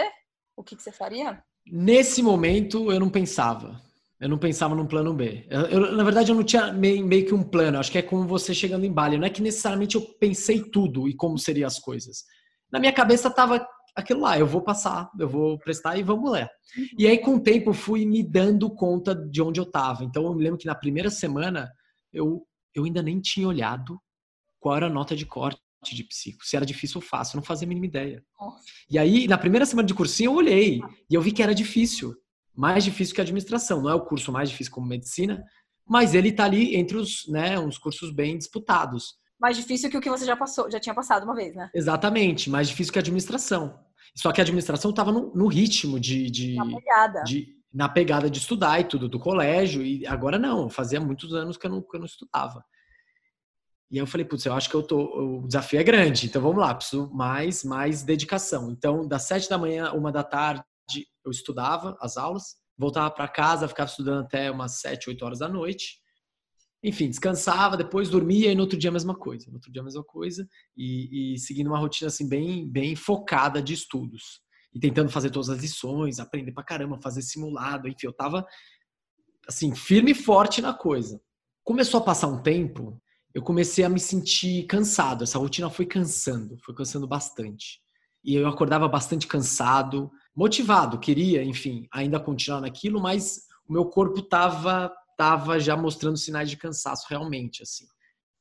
O que, que você faria? Nesse momento, eu não pensava. Eu não pensava num plano B. Eu, eu, na verdade, eu não tinha meio, meio, que um plano. Acho que é como você chegando em Bali. Não é que necessariamente eu pensei tudo e como seriam as coisas. Na minha cabeça estava aquilo lá. Eu vou passar, eu vou prestar e vamos lá. Uhum. E aí, com o tempo, eu fui me dando conta de onde eu estava. Então, eu me lembro que na primeira semana, eu, eu ainda nem tinha olhado qual era a nota de corte de psico. Se era difícil ou fácil, eu não fazia a mínima ideia. E aí, na primeira semana de cursinho, eu olhei e eu vi que era difícil. Mais difícil que a administração. Não é o curso mais difícil como medicina, mas ele está ali entre os, né, uns cursos bem disputados. Mais difícil que o que você já passou, já tinha passado uma vez, né? Exatamente, mais difícil que a administração. Só que a administração estava no, no, ritmo de, de, na pegada. De, na pegada de estudar e tudo, do colégio, e agora não, fazia muitos anos que eu não, que eu não estudava. E aí eu falei, putz, eu acho que eu tô, o desafio é grande, então vamos lá, preciso mais, mais dedicação. Então, das sete da manhã, uma da tarde, eu estudava as aulas, voltava para casa, ficava estudando até umas sete, oito horas da noite. Enfim, descansava, depois dormia e no outro dia a mesma coisa. No outro dia a mesma coisa e, e seguindo uma rotina assim bem, bem focada de estudos. E tentando fazer todas as lições, aprender pra caramba, fazer simulado, enfim, eu tava assim, firme e forte na coisa. Começou a passar um tempo, eu comecei a me sentir cansado. Essa rotina foi cansando, foi cansando bastante. E eu acordava bastante cansado, motivado, queria, enfim, ainda continuar naquilo, mas o meu corpo tava tava já mostrando sinais de cansaço realmente, assim.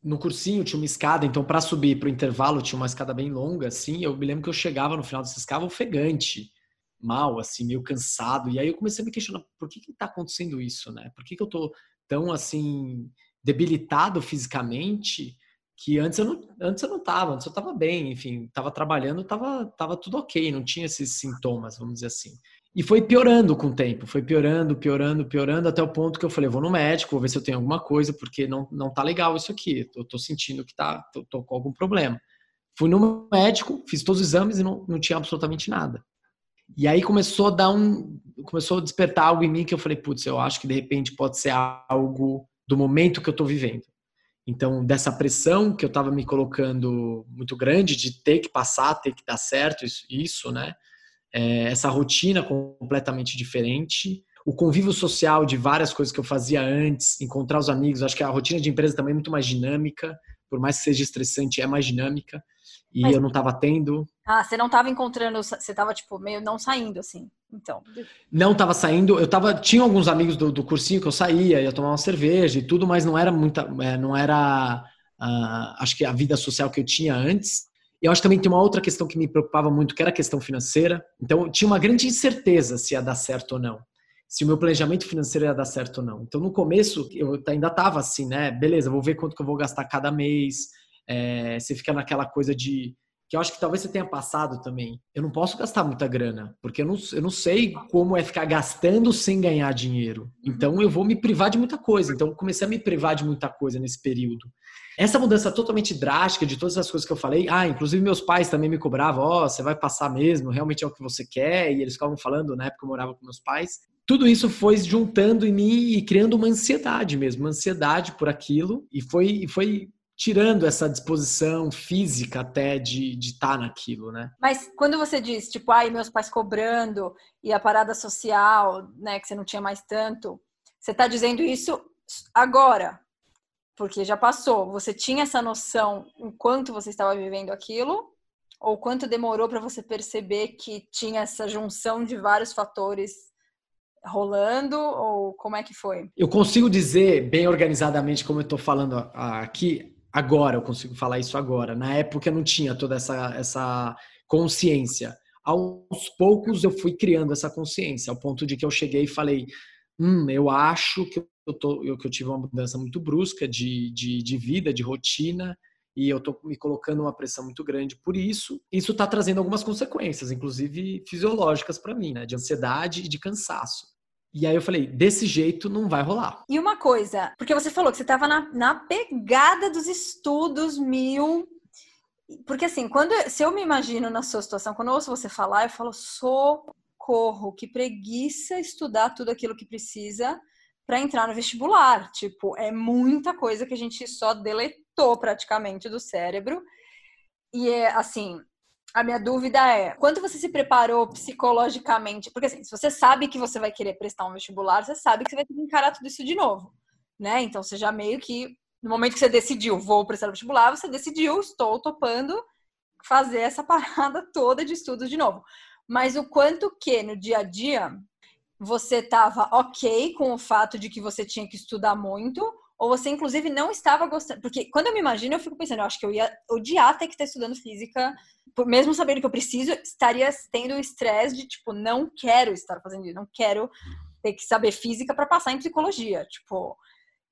No cursinho tinha uma escada, então para subir para o intervalo tinha uma escada bem longa, assim. Eu me lembro que eu chegava no final dessa escada ofegante, mal, assim, meio cansado. E aí eu comecei a me questionar por que que tá acontecendo isso, né? Por que que eu tô tão assim debilitado fisicamente que antes eu não, antes eu não tava, antes eu tava bem, enfim, tava trabalhando, tava, tava tudo ok, não tinha esses sintomas, vamos dizer assim. E foi piorando com o tempo, foi piorando, piorando, piorando, até o ponto que eu falei, vou no médico, vou ver se eu tenho alguma coisa, porque não, não tá legal isso aqui, eu tô sentindo que tá, tô, tô com algum problema. Fui no médico, fiz todos os exames e não, não tinha absolutamente nada. E aí começou a dar um, começou a despertar algo em mim que eu falei, putz, eu acho que de repente pode ser algo do momento que eu estou vivendo. Então, dessa pressão que eu estava me colocando muito grande de ter que passar, ter que dar certo, isso, isso né? É, essa rotina completamente diferente, o convívio social de várias coisas que eu fazia antes, encontrar os amigos, acho que a rotina de empresa também é muito mais dinâmica, por mais que seja estressante, é mais dinâmica. E Mas... eu não estava tendo. Ah, você não estava encontrando, você estava tipo meio não saindo assim. Então. Não estava saindo. Eu tava, tinha alguns amigos do, do cursinho que eu saía, ia tomar uma cerveja e tudo, mas não era muita, é, não era, uh, acho que a vida social que eu tinha antes. Eu acho que também tem uma outra questão que me preocupava muito, que era a questão financeira. Então, tinha uma grande incerteza se ia dar certo ou não. Se o meu planejamento financeiro ia dar certo ou não. Então, no começo, eu ainda estava assim, né? Beleza, vou ver quanto que eu vou gastar cada mês. É, você fica naquela coisa de que eu acho que talvez você tenha passado também. Eu não posso gastar muita grana, porque eu não, eu não sei como é ficar gastando sem ganhar dinheiro. Então eu vou me privar de muita coisa. Então eu comecei a me privar de muita coisa nesse período. Essa mudança totalmente drástica de todas as coisas que eu falei, ah, inclusive meus pais também me cobravam, ó, oh, você vai passar mesmo, realmente é o que você quer, e eles ficavam falando, na época eu morava com meus pais. Tudo isso foi juntando em mim e criando uma ansiedade mesmo, uma ansiedade por aquilo, e foi, foi tirando essa disposição física até de estar tá naquilo, né? Mas quando você diz, tipo, ai, meus pais cobrando e a parada social, né, que você não tinha mais tanto, você está dizendo isso agora? Porque já passou. Você tinha essa noção enquanto você estava vivendo aquilo? Ou quanto demorou para você perceber que tinha essa junção de vários fatores rolando? Ou como é que foi? Eu consigo dizer bem organizadamente, como eu estou falando aqui, agora, eu consigo falar isso agora. Na época eu não tinha toda essa, essa consciência. Aos poucos eu fui criando essa consciência, ao ponto de que eu cheguei e falei: hum, eu acho que eu, tô, eu, que eu tive uma mudança muito brusca de, de, de vida, de rotina, e eu estou me colocando uma pressão muito grande por isso. Isso está trazendo algumas consequências, inclusive fisiológicas para mim, né? De ansiedade e de cansaço. E aí eu falei, desse jeito não vai rolar. E uma coisa, porque você falou que você estava na, na pegada dos estudos mil. Porque assim, quando se eu me imagino na sua situação, quando eu ouço você falar, eu falo, socorro, que preguiça estudar tudo aquilo que precisa para entrar no vestibular. Tipo, é muita coisa que a gente só deletou praticamente do cérebro. E é assim, a minha dúvida é, quanto você se preparou psicologicamente? Porque assim, se você sabe que você vai querer prestar um vestibular, você sabe que você vai ter que encarar tudo isso de novo, né? Então você já meio que no momento que você decidiu, vou prestar vestibular, você decidiu, estou topando fazer essa parada toda de estudos de novo. Mas o quanto que no dia a dia você estava ok com o fato de que você tinha que estudar muito, ou você inclusive não estava gostando. Porque quando eu me imagino, eu fico pensando, eu acho que eu ia odiar ter que estar estudando física, mesmo sabendo que eu preciso, estaria tendo o estresse de tipo, não quero estar fazendo isso, não quero ter que saber física para passar em psicologia. Tipo,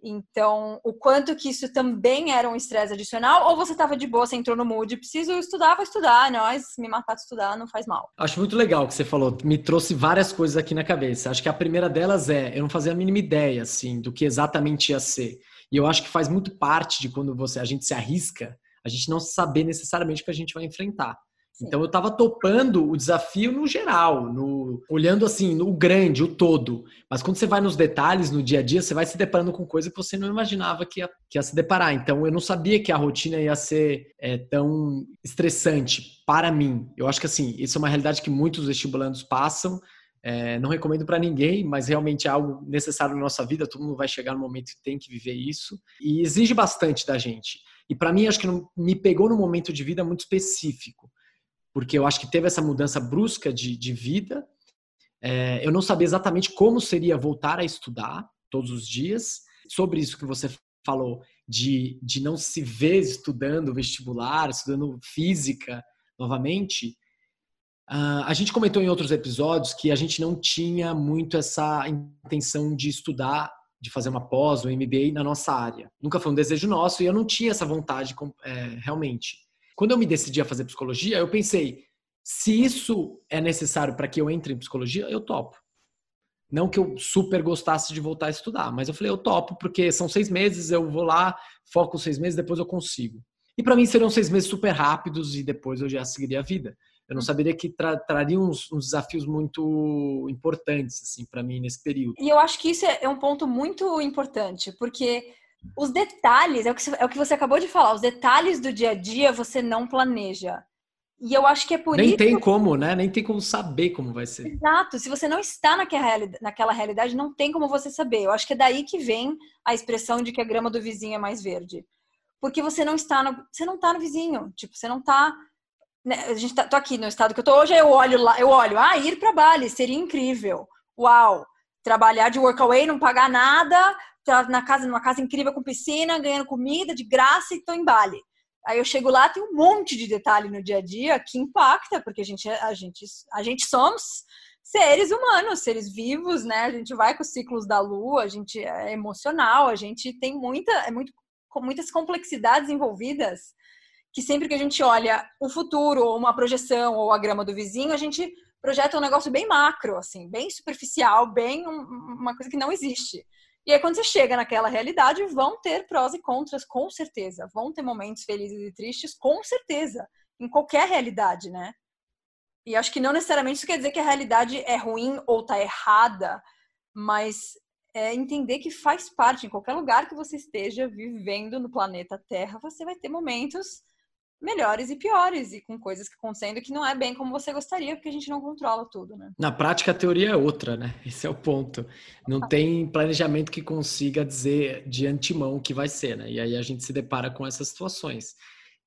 então, o quanto que isso também era um estresse adicional, ou você estava de boa, você entrou no mood, preciso estudar, vou estudar, nós me matar de estudar não faz mal. Acho muito legal o que você falou, me trouxe várias coisas aqui na cabeça. Acho que a primeira delas é, eu não fazia a mínima ideia, assim, do que exatamente ia ser. E eu acho que faz muito parte de quando você a gente se arrisca, a gente não saber necessariamente o que a gente vai enfrentar. Então eu estava topando o desafio no geral, no, olhando assim, no grande, o todo. Mas quando você vai nos detalhes, no dia a dia, você vai se deparando com coisa que você não imaginava que ia, que ia se deparar. Então eu não sabia que a rotina ia ser é, tão estressante para mim. Eu acho que assim, isso é uma realidade que muitos vestibulandos passam. É, não recomendo para ninguém, mas realmente é algo necessário na nossa vida. Todo mundo vai chegar no momento que tem que viver isso. E exige bastante da gente. E para mim, acho que não, me pegou num momento de vida muito específico porque eu acho que teve essa mudança brusca de, de vida. É, eu não sabia exatamente como seria voltar a estudar todos os dias. Sobre isso que você falou, de, de não se ver estudando vestibular, estudando física novamente. Uh, a gente comentou em outros episódios que a gente não tinha muito essa intenção de estudar, de fazer uma pós, um MBA na nossa área. Nunca foi um desejo nosso e eu não tinha essa vontade é, realmente. Quando eu me decidi a fazer psicologia, eu pensei, se isso é necessário para que eu entre em psicologia, eu topo. Não que eu super gostasse de voltar a estudar, mas eu falei, eu topo, porque são seis meses, eu vou lá, foco seis meses, depois eu consigo. E para mim seriam seis meses super rápidos e depois eu já seguiria a vida. Eu não saberia que tra trariam uns, uns, desafios muito importantes assim para mim nesse período. E eu acho que isso é um ponto muito importante, porque os detalhes, é o, que, é o que você acabou de falar, os detalhes do dia a dia você não planeja. E eu acho que é por Nem isso. Nem tem como, né? Nem tem como saber como vai ser. Exato. Se você não está naquela realidade, não tem como você saber. Eu acho que é daí que vem a expressão de que a grama do vizinho é mais verde. Porque você não está no, você não está no vizinho. Tipo, você não está. Né? A gente tá, tô aqui no estado que eu tô hoje, eu olho lá, eu olho, ah, ir para Bali seria incrível. Uau! Trabalhar de workaway, não pagar nada, na casa, numa casa incrível com piscina, ganhando comida de graça e tô em Bali. Aí eu chego lá, tem um monte de detalhe no dia a dia que impacta, porque a gente, a gente, a gente somos seres humanos, seres vivos, né? A gente vai com os ciclos da lua, a gente é emocional, a gente tem muita, é muito, com muitas complexidades envolvidas que sempre que a gente olha o futuro, ou uma projeção, ou a grama do vizinho, a gente projeta um negócio bem macro, assim, bem superficial, bem uma coisa que não existe. E aí, quando você chega naquela realidade, vão ter prós e contras, com certeza. Vão ter momentos felizes e tristes, com certeza. Em qualquer realidade, né? E acho que não necessariamente isso quer dizer que a realidade é ruim ou tá errada, mas é entender que faz parte, em qualquer lugar que você esteja vivendo no planeta Terra, você vai ter momentos melhores e piores, e com coisas que acontecendo que não é bem como você gostaria, porque a gente não controla tudo, né? Na prática, a teoria é outra, né? Esse é o ponto. Não tem planejamento que consiga dizer de antemão o que vai ser, né? E aí a gente se depara com essas situações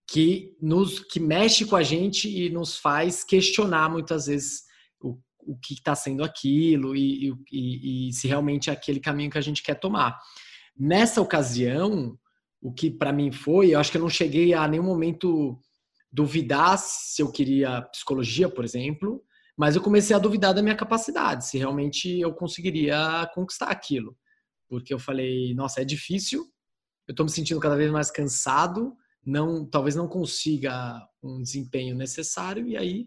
que nos que mexe com a gente e nos faz questionar muitas vezes o, o que está sendo aquilo e, e, e se realmente é aquele caminho que a gente quer tomar. Nessa ocasião, o que para mim foi, eu acho que eu não cheguei a nenhum momento duvidar se eu queria psicologia, por exemplo, mas eu comecei a duvidar da minha capacidade, se realmente eu conseguiria conquistar aquilo. Porque eu falei, nossa, é difícil, eu estou me sentindo cada vez mais cansado, não, talvez não consiga um desempenho necessário e aí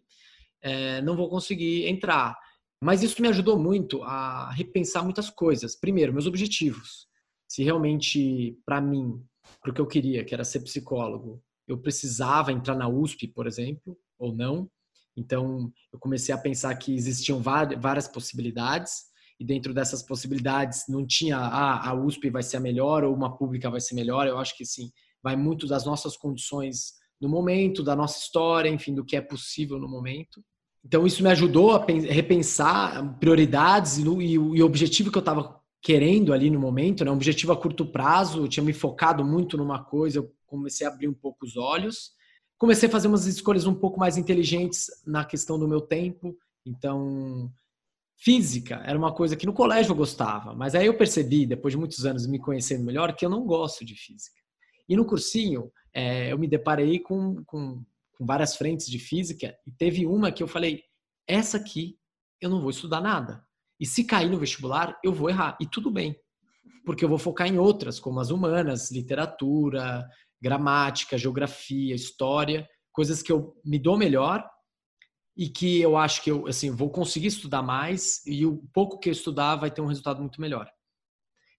é, não vou conseguir entrar. Mas isso me ajudou muito a repensar muitas coisas. Primeiro, meus objetivos. Se realmente, para mim, para o que eu queria, que era ser psicólogo, eu precisava entrar na USP, por exemplo, ou não. Então, eu comecei a pensar que existiam várias possibilidades, e dentro dessas possibilidades não tinha ah, a USP vai ser a melhor ou uma pública vai ser melhor. Eu acho que sim, vai muito das nossas condições no momento, da nossa história, enfim, do que é possível no momento. Então, isso me ajudou a repensar prioridades e, o objetivo que eu estava querendo ali no momento, né? Um objetivo a curto prazo, eu tinha me focado muito numa coisa, eu comecei a abrir um pouco os olhos. Comecei a fazer umas escolhas um pouco mais inteligentes na questão do meu tempo. Então, física era uma coisa que no colégio eu gostava, mas aí eu percebi, depois de muitos anos me conhecendo melhor, que eu não gosto de física. E no cursinho, é, eu me deparei com, com, com várias frentes de física e teve uma que eu falei: essa aqui eu não vou estudar nada. E se cair no vestibular, eu vou errar. E tudo bem, porque eu vou focar em outras, como as humanas, literatura, gramática, geografia, história, coisas que eu me dou melhor e que eu acho que eu assim vou conseguir estudar mais e o pouco que eu estudar vai ter um resultado muito melhor.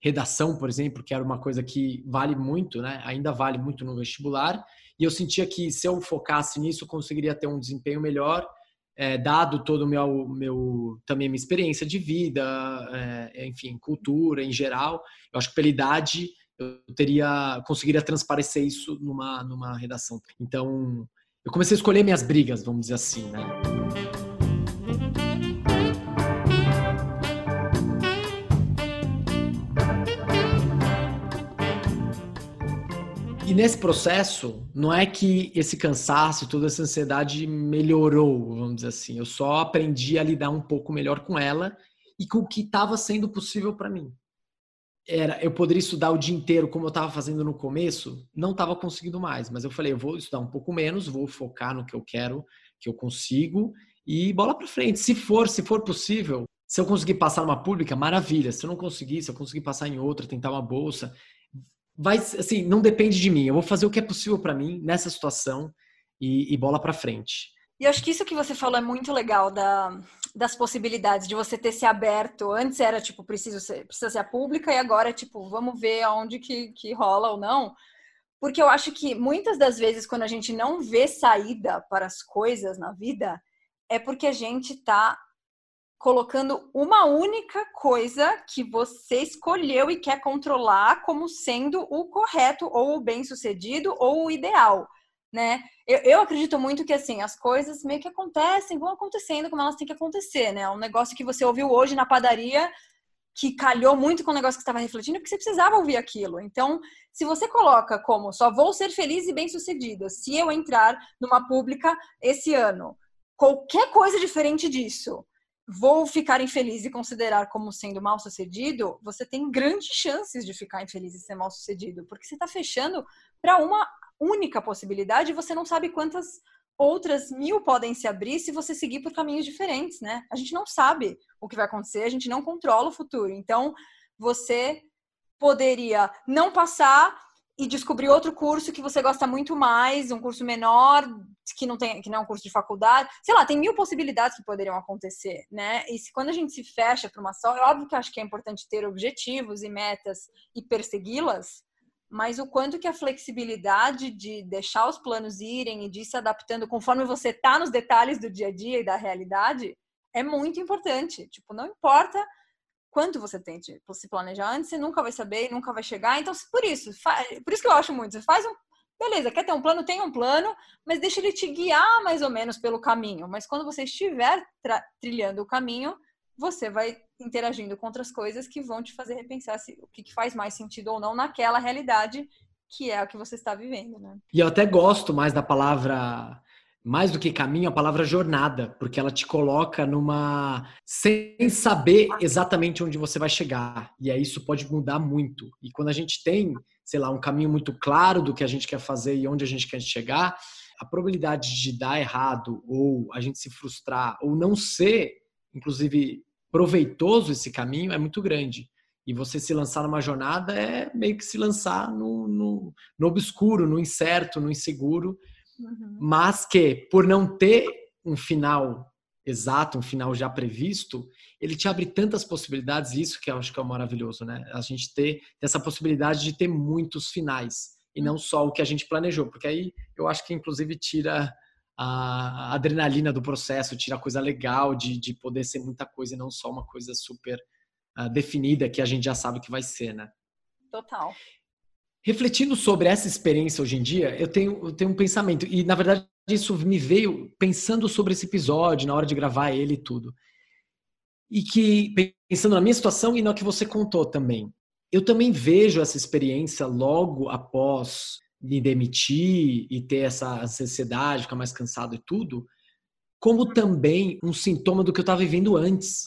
Redação, por exemplo, que era uma coisa que vale muito, né? Ainda vale muito no vestibular, e eu sentia que se eu focasse nisso, eu conseguiria ter um desempenho melhor é, dado todo o meu, meu também minha experiência de vida, é, enfim, cultura em geral, eu acho que pela idade eu teria conseguiria transparecer isso numa numa redação. Então, eu comecei a escolher minhas brigas, vamos dizer assim, né? Nesse processo, não é que esse cansaço, toda essa ansiedade melhorou, vamos dizer assim. Eu só aprendi a lidar um pouco melhor com ela e com o que estava sendo possível para mim. Era, eu poderia estudar o dia inteiro como eu estava fazendo no começo, não estava conseguindo mais, mas eu falei, eu vou estudar um pouco menos, vou focar no que eu quero, que eu consigo e bola para frente. Se for, se for possível, se eu conseguir passar numa pública, maravilha. Se eu não conseguir, se eu conseguir passar em outra, tentar uma bolsa, vai, assim, não depende de mim. Eu vou fazer o que é possível para mim nessa situação e, e bola para frente. E acho que isso que você falou é muito legal da, das possibilidades de você ter se aberto. Antes era tipo, preciso ser, precisa ser a pública, e agora é tipo, vamos ver aonde que, que rola ou não. Porque eu acho que muitas das vezes, quando a gente não vê saída para as coisas na vida, é porque a gente está colocando uma única coisa que você escolheu e quer controlar como sendo o correto ou o bem sucedido ou o ideal, né? Eu, eu, acredito muito que assim as coisas meio que acontecem, vão acontecendo como elas têm que acontecer, né? Um negócio que você ouviu hoje na padaria que calhou muito com o negócio que estava refletindo, porque você precisava ouvir aquilo. Então, se você coloca como só vou ser feliz e bem sucedida se eu entrar numa pública esse ano, qualquer coisa diferente disso vou ficar infeliz e considerar como sendo mal sucedido, você tem grandes chances de ficar infeliz e ser mal sucedido, porque você está fechando para uma única possibilidade e você não sabe quantas outras mil podem se abrir se você seguir por caminhos diferentes, né? A gente não sabe o que vai acontecer, a gente não controla o futuro. Então, você poderia não passar e descobrir outro curso que você gosta muito mais, um curso menor, que não tem, que não é um curso de faculdade. Sei lá, tem mil possibilidades que poderiam acontecer, né? E se, quando a gente se fecha para uma só, é óbvio que eu acho que é importante ter objetivos e metas e persegui-las, mas o quanto que a flexibilidade de deixar os planos irem e de ir se adaptando conforme você tá nos detalhes do dia a dia e da realidade é muito importante. Tipo, não importa quanto você tente tipo, se planejar antes, você nunca vai saber e nunca vai chegar. Então, por isso, por isso que eu acho muito, você faz um beleza, quer ter um plano? Tem um plano, mas deixa ele te guiar mais ou menos pelo caminho. Mas quando você estiver trilhando o caminho, você vai interagindo com outras coisas que vão te fazer repensar se, o que, que faz mais sentido ou não naquela realidade que é o que você está vivendo, né? E eu até gosto mais da palavra mais do que caminho, a palavra jornada, porque ela te coloca numa. sem saber exatamente onde você vai chegar. E aí isso pode mudar muito. E quando a gente tem, sei lá, um caminho muito claro do que a gente quer fazer e onde a gente quer chegar, a probabilidade de dar errado, ou a gente se frustrar, ou não ser, inclusive, proveitoso esse caminho, é muito grande. E você se lançar numa jornada é meio que se lançar no, no, no obscuro, no incerto, no inseguro Uhum. Mas que, por não ter um final exato, um final já previsto, ele te abre tantas possibilidades, isso que eu acho que é maravilhoso, né? A gente ter essa possibilidade de ter muitos finais e não só o que a gente planejou, porque aí eu acho que inclusive tira a adrenalina do processo, tira a coisa legal de, de poder ser muita coisa e não só uma coisa super uh, definida que a gente já sabe que vai ser, né? Total. Refletindo sobre essa experiência hoje em dia, eu tenho, eu tenho um pensamento, e na verdade isso me veio pensando sobre esse episódio, na hora de gravar ele e tudo. E que, pensando na minha situação e na que você contou também, eu também vejo essa experiência logo após me demitir e ter essa ansiedade, ficar mais cansado e tudo, como também um sintoma do que eu estava vivendo antes.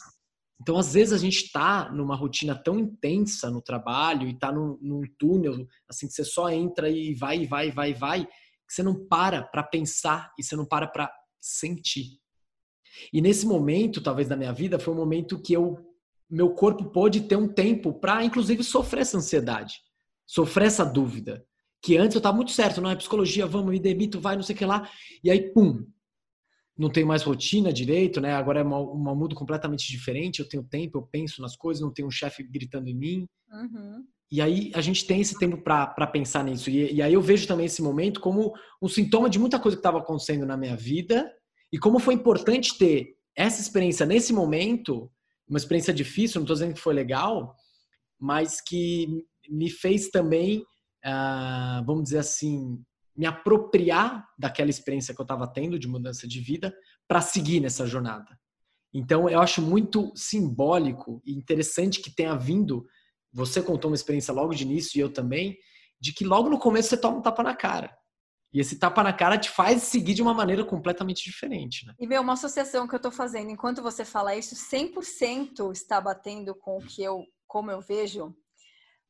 Então, às vezes, a gente está numa rotina tão intensa no trabalho e está num, num, túnel, assim, que você só entra e vai, vai, vai, vai, que você não para para pensar e você não para para sentir. E nesse momento, talvez, da minha vida, foi um momento que eu, meu corpo pôde ter um tempo para, inclusive, sofrer essa ansiedade, sofrer essa dúvida. Que antes eu estava muito certo, não é psicologia, vamos, me demito, vai, não sei o que lá. E aí, pum, não tenho mais rotina direito, né? Agora é uma, uma mundo completamente diferente. Eu tenho tempo, eu penso nas coisas, não tenho um chefe gritando em mim. Uhum. E aí a gente tem esse tempo para pensar nisso. E, e, aí eu vejo também esse momento como um sintoma de muita coisa que estava acontecendo na minha vida e como foi importante ter essa experiência nesse momento, uma experiência difícil, não estou dizendo que foi legal, mas que me fez também, uh, vamos dizer assim, me apropriar daquela experiência que eu estava tendo de mudança de vida para seguir nessa jornada. Então, eu acho muito simbólico e interessante que tenha vindo. Você contou uma experiência logo de início e eu também, de que logo no começo você toma um tapa na cara. E esse tapa na cara te faz seguir de uma maneira completamente diferente, né? E, meu, uma associação que eu estou fazendo, enquanto você fala isso, 100% está batendo com o que eu, como eu vejo.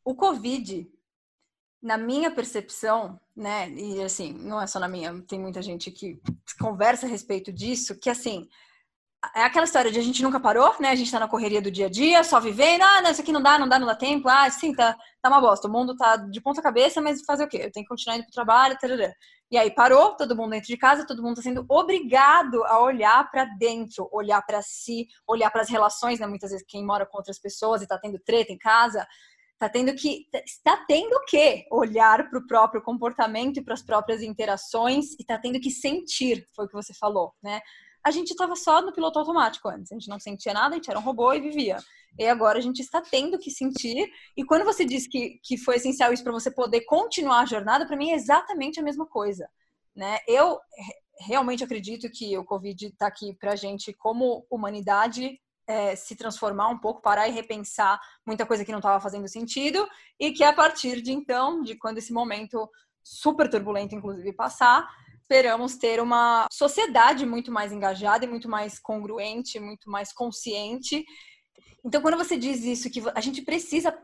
O Covid na minha percepção, né, e assim, não é só na minha, tem muita gente que conversa a respeito disso, que assim, é aquela história de a gente nunca parou, né? A gente tá na correria do dia a dia, só vivendo, ah, não, isso aqui não dá, não dá, não dá tempo, ah, sim, tá, tá uma bosta, o mundo tá de ponta cabeça, mas fazer o quê? Eu tenho que continuar indo pro trabalho, tarará. E aí parou, todo mundo dentro de casa, todo mundo tá sendo obrigado a olhar para dentro, olhar para si, olhar para as relações, né? Muitas vezes quem mora com outras pessoas e tá tendo treta em casa, Está tendo que está tendo que olhar para o próprio comportamento e para as próprias interações e está tendo que sentir, foi o que você falou, né? A gente estava só no piloto automático antes, a gente não sentia nada, a gente era um robô e vivia. E agora a gente está tendo que sentir. E quando você diz que, que foi essencial isso para você poder continuar a jornada, para mim é exatamente a mesma coisa. Né? Eu realmente acredito que o Covid está aqui para a gente, como humanidade, é, se transformar um pouco, parar e repensar muita coisa que não estava fazendo sentido e que a partir de então, de quando esse momento super turbulento, inclusive, passar, esperamos ter uma sociedade muito mais engajada e muito mais congruente, muito mais consciente. Então, quando você diz isso, que a gente precisa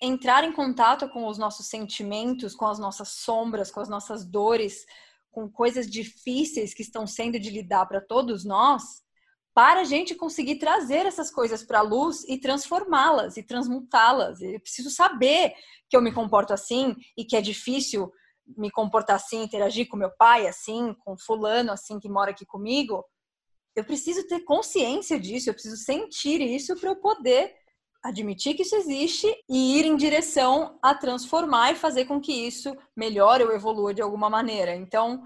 entrar em contato com os nossos sentimentos, com as nossas sombras, com as nossas dores, com coisas difíceis que estão sendo de lidar para todos nós, para a gente conseguir trazer essas coisas para a luz e transformá-las e transmutá-las. Eu preciso saber que eu me comporto assim e que é difícil me comportar assim, interagir com meu pai assim, com fulano assim que mora aqui comigo. Eu preciso ter consciência disso, eu preciso sentir isso para eu poder admitir que isso existe e ir em direção a transformar e fazer com que isso melhore ou evolua de alguma maneira. Então,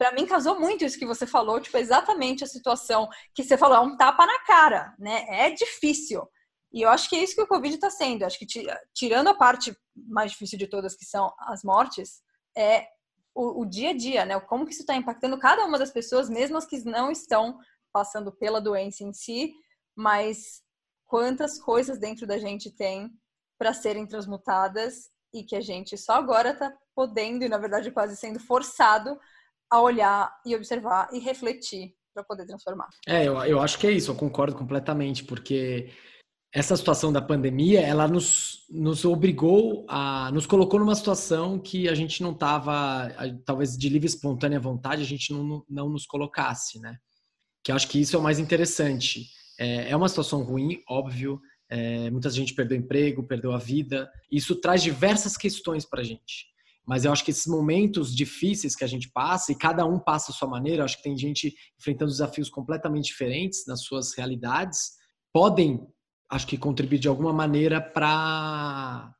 para mim casou muito isso que você falou, tipo, exatamente a situação que você falou, é um tapa na cara, né? É difícil. E eu acho que é isso que o Covid está sendo. Eu acho que tirando a parte mais difícil de todas, que são as mortes, é o, o dia a dia, né? Como que isso está impactando cada uma das pessoas, mesmo as que não estão passando pela doença em si, mas quantas coisas dentro da gente tem para serem transmutadas e que a gente só agora está podendo, e na verdade quase sendo forçado a olhar e observar e refletir para poder transformar. É, eu, eu acho que é isso, eu concordo completamente, porque essa situação da pandemia, ela nos, nos obrigou a, nos colocou numa situação que a gente não estava, talvez de livre espontânea vontade, a gente não, não nos colocasse, né? Que acho que isso é o mais interessante. É, é uma situação ruim, óbvio, é, muita gente perdeu emprego, perdeu a vida, isso traz diversas questões para a gente. Mas eu acho que esses momentos difíceis que a gente passa, e cada um passa a sua maneira, acho que tem gente enfrentando desafios completamente diferentes nas suas realidades, podem acho que contribuir de alguma maneira para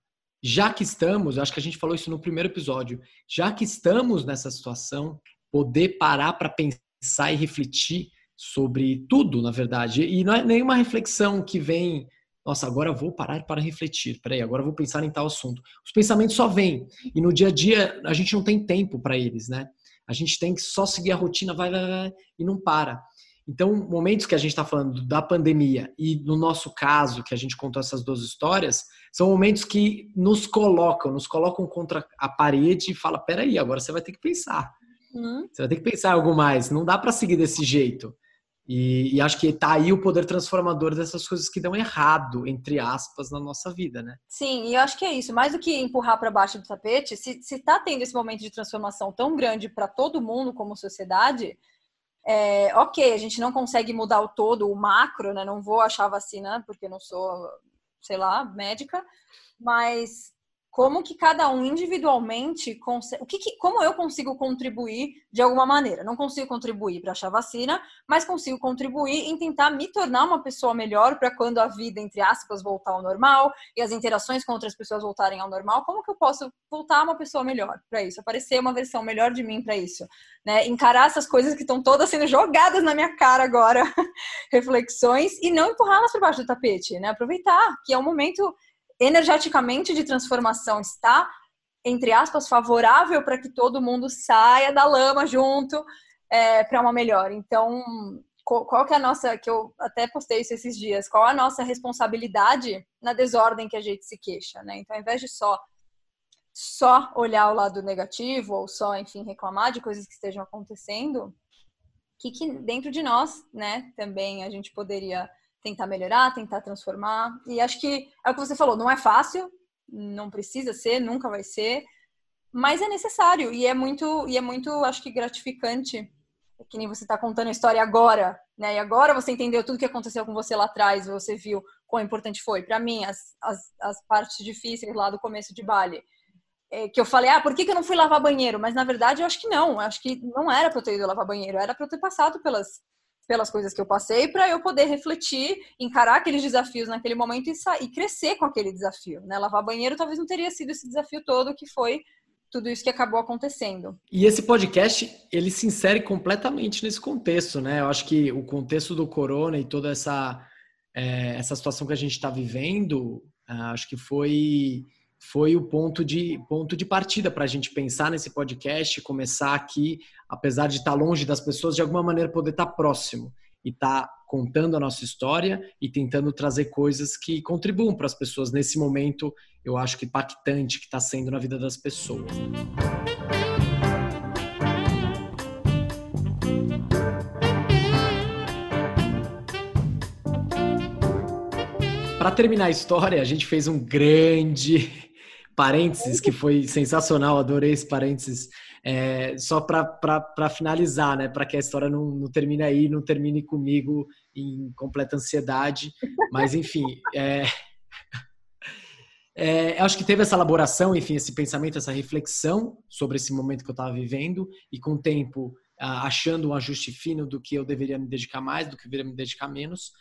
já que estamos, acho que a gente falou isso no primeiro episódio, já que estamos nessa situação, poder parar para pensar e refletir sobre tudo, na verdade. E não é nenhuma reflexão que vem, nossa, agora eu vou parar para refletir. Peraí, agora eu vou pensar em tal assunto. Os pensamentos só vêm. E no dia a dia a gente não tem tempo para eles, né? A gente tem que só seguir a rotina, vai, vai, vai, e não para. Então, momentos que a gente está falando da pandemia e no nosso caso, que a gente contou essas duas histórias, são momentos que nos colocam, nos colocam contra a parede e fala, peraí, agora você vai ter que pensar. Uhum. Você vai ter que pensar algo mais. Não dá para seguir desse jeito. E, e, acho que tá aí o poder transformador dessas coisas que dão errado, entre aspas, na nossa vida, né? Sim, e eu acho que é isso. Mais do que empurrar para baixo do tapete, se, se tá tendo esse momento de transformação tão grande para todo mundo como sociedade, é, ok, a gente não consegue mudar o todo, o macro, né? Não vou achar vacina porque não sou, sei lá, médica, mas como que cada um individualmente consegue, o que, que, como eu consigo contribuir de alguma maneira? Não consigo contribuir para achar vacina, mas consigo contribuir em tentar me tornar uma pessoa melhor para quando a vida entre aspas voltar ao normal e as interações com outras pessoas voltarem ao normal. Como que eu posso voltar uma pessoa melhor para isso? Aparecer uma versão melhor de mim para isso, né? Encarar essas coisas que estão todas sendo jogadas na minha cara agora, reflexões e não empurrá-las para baixo do tapete, né? Aproveitar que é um momento energeticamente de transformação está, entre aspas, favorável para que todo mundo saia da lama junto é, para uma melhor. Então, qual que é a nossa, que eu até postei isso esses dias, qual a nossa responsabilidade na desordem que a gente se queixa, né? Então, ao invés de só só olhar o lado negativo ou só, enfim, reclamar de coisas que estejam acontecendo, que, que dentro de nós, né, também a gente poderia tentar melhorar, tentar transformar. E acho que é o que você falou, não é fácil, não precisa ser, nunca vai ser, mas é necessário e é muito e é muito, acho que gratificante, que nem você está contando a história agora, né? E agora você entendeu tudo que aconteceu com você lá atrás, você viu quão importante foi. Para mim, as, as, as partes difíceis lá do começo de Bali, é, que eu falei, ah, por que, que eu não fui lavar banheiro? Mas na verdade eu acho que não, eu acho que não era para eu ter ido lavar banheiro, era para eu ter passado pelas pelas coisas que eu passei para eu poder refletir, encarar aqueles desafios naquele momento e, sair, e crescer com aquele desafio. Né? Lavar banheiro talvez não teria sido esse desafio todo que foi tudo isso que acabou acontecendo. E esse podcast, ele se insere completamente nesse contexto, né? Eu acho que o contexto do corona e toda essa, é, essa situação que a gente está vivendo, acho que foi foi o ponto de, ponto de partida para a gente pensar nesse podcast, começar aqui, apesar de estar tá longe das pessoas, de alguma maneira poder estar tá próximo e estar tá contando a nossa história e tentando trazer coisas que contribuam para as pessoas nesse momento, eu acho que impactante que está sendo na vida das pessoas. Para terminar a história, a gente fez um grande parênteses, que foi sensacional, adorei esse parênteses. É, só para finalizar, né? Para que a história não, não termine aí, não termine comigo em completa ansiedade. Mas, enfim, é, é, acho que teve essa elaboração, enfim, esse pensamento, essa reflexão sobre esse momento que eu estava vivendo e com o tempo achando um ajuste fino do que eu deveria me dedicar mais, do que eu deveria me dedicar menos.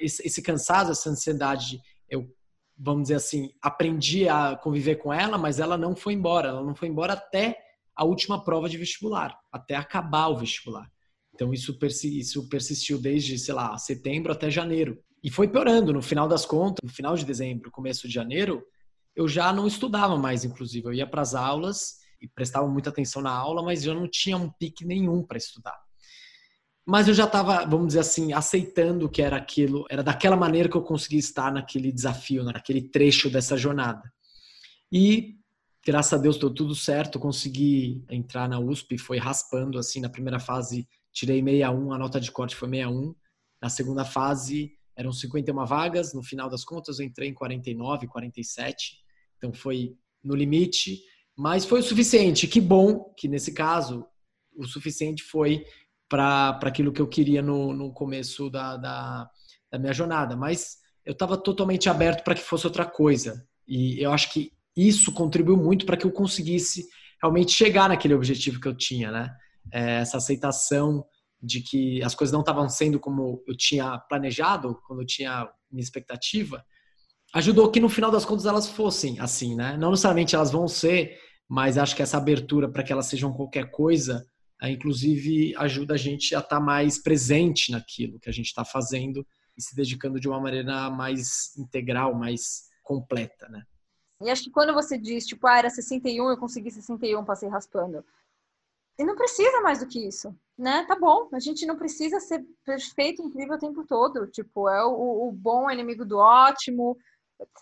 esse, esse cansaço, essa ansiedade, eu vamos dizer assim, aprendi a conviver com ela, mas ela não foi embora. Ela não foi embora até a última prova de vestibular, até acabar o vestibular. Então isso, isso persistiu desde, sei lá, setembro até janeiro. E foi piorando. No final das contas, no final de dezembro, começo de janeiro, eu já não estudava mais, inclusive. Eu ia para as aulas e prestava muita atenção na aula, mas eu não tinha um pique nenhum para estudar. Mas eu já estava, vamos dizer assim, aceitando que era aquilo, era daquela maneira que eu conseguia estar naquele desafio, naquele trecho dessa jornada. E graças a Deus deu tudo certo, consegui entrar na USP, foi raspando assim na primeira fase, tirei 61, a nota de corte foi 61. Na segunda fase eram 51 vagas, no final das contas eu entrei em 49, 47. Então foi no limite, mas foi o suficiente. Que bom que nesse caso o suficiente foi para aquilo que eu queria no, no começo da, da, da minha jornada. Mas eu estava totalmente aberto para que fosse outra coisa. E eu acho que isso contribuiu muito para que eu conseguisse realmente chegar naquele objetivo que eu tinha, né? É, essa aceitação de que as coisas não estavam sendo como eu tinha planejado, quando eu tinha minha expectativa, ajudou que no final das contas elas fossem assim, né? Não necessariamente elas vão ser, mas acho que essa abertura para que elas sejam qualquer coisa, inclusive ajuda a gente a estar tá mais presente naquilo que a gente está fazendo e se dedicando de uma maneira mais integral, mais completa, né? E acho que quando você diz, tipo, ah, era 61, eu consegui 61, passei raspando. E não precisa mais do que isso, né? Tá bom, a gente não precisa ser perfeito, incrível o tempo todo. Tipo, é o, o bom é inimigo do ótimo,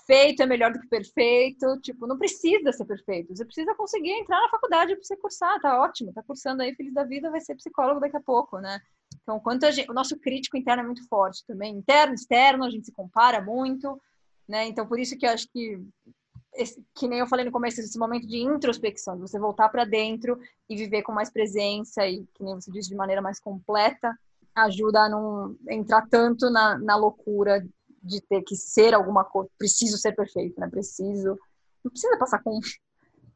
feito é melhor do que perfeito. Tipo, não precisa ser perfeito. Você precisa conseguir entrar na faculdade para você cursar, tá ótimo, tá cursando aí, feliz da vida, vai ser psicólogo daqui a pouco, né? Então, quanto gente, o nosso crítico interno é muito forte também, interno, externo, a gente se compara muito, né? Então, por isso que eu acho que esse, que nem eu falei no começo, esse momento de introspecção, de você voltar para dentro e viver com mais presença e, que nem você disse, de maneira mais completa, ajuda a não entrar tanto na, na loucura de ter que ser alguma coisa, preciso ser perfeito, né? Preciso. Não precisa passar com,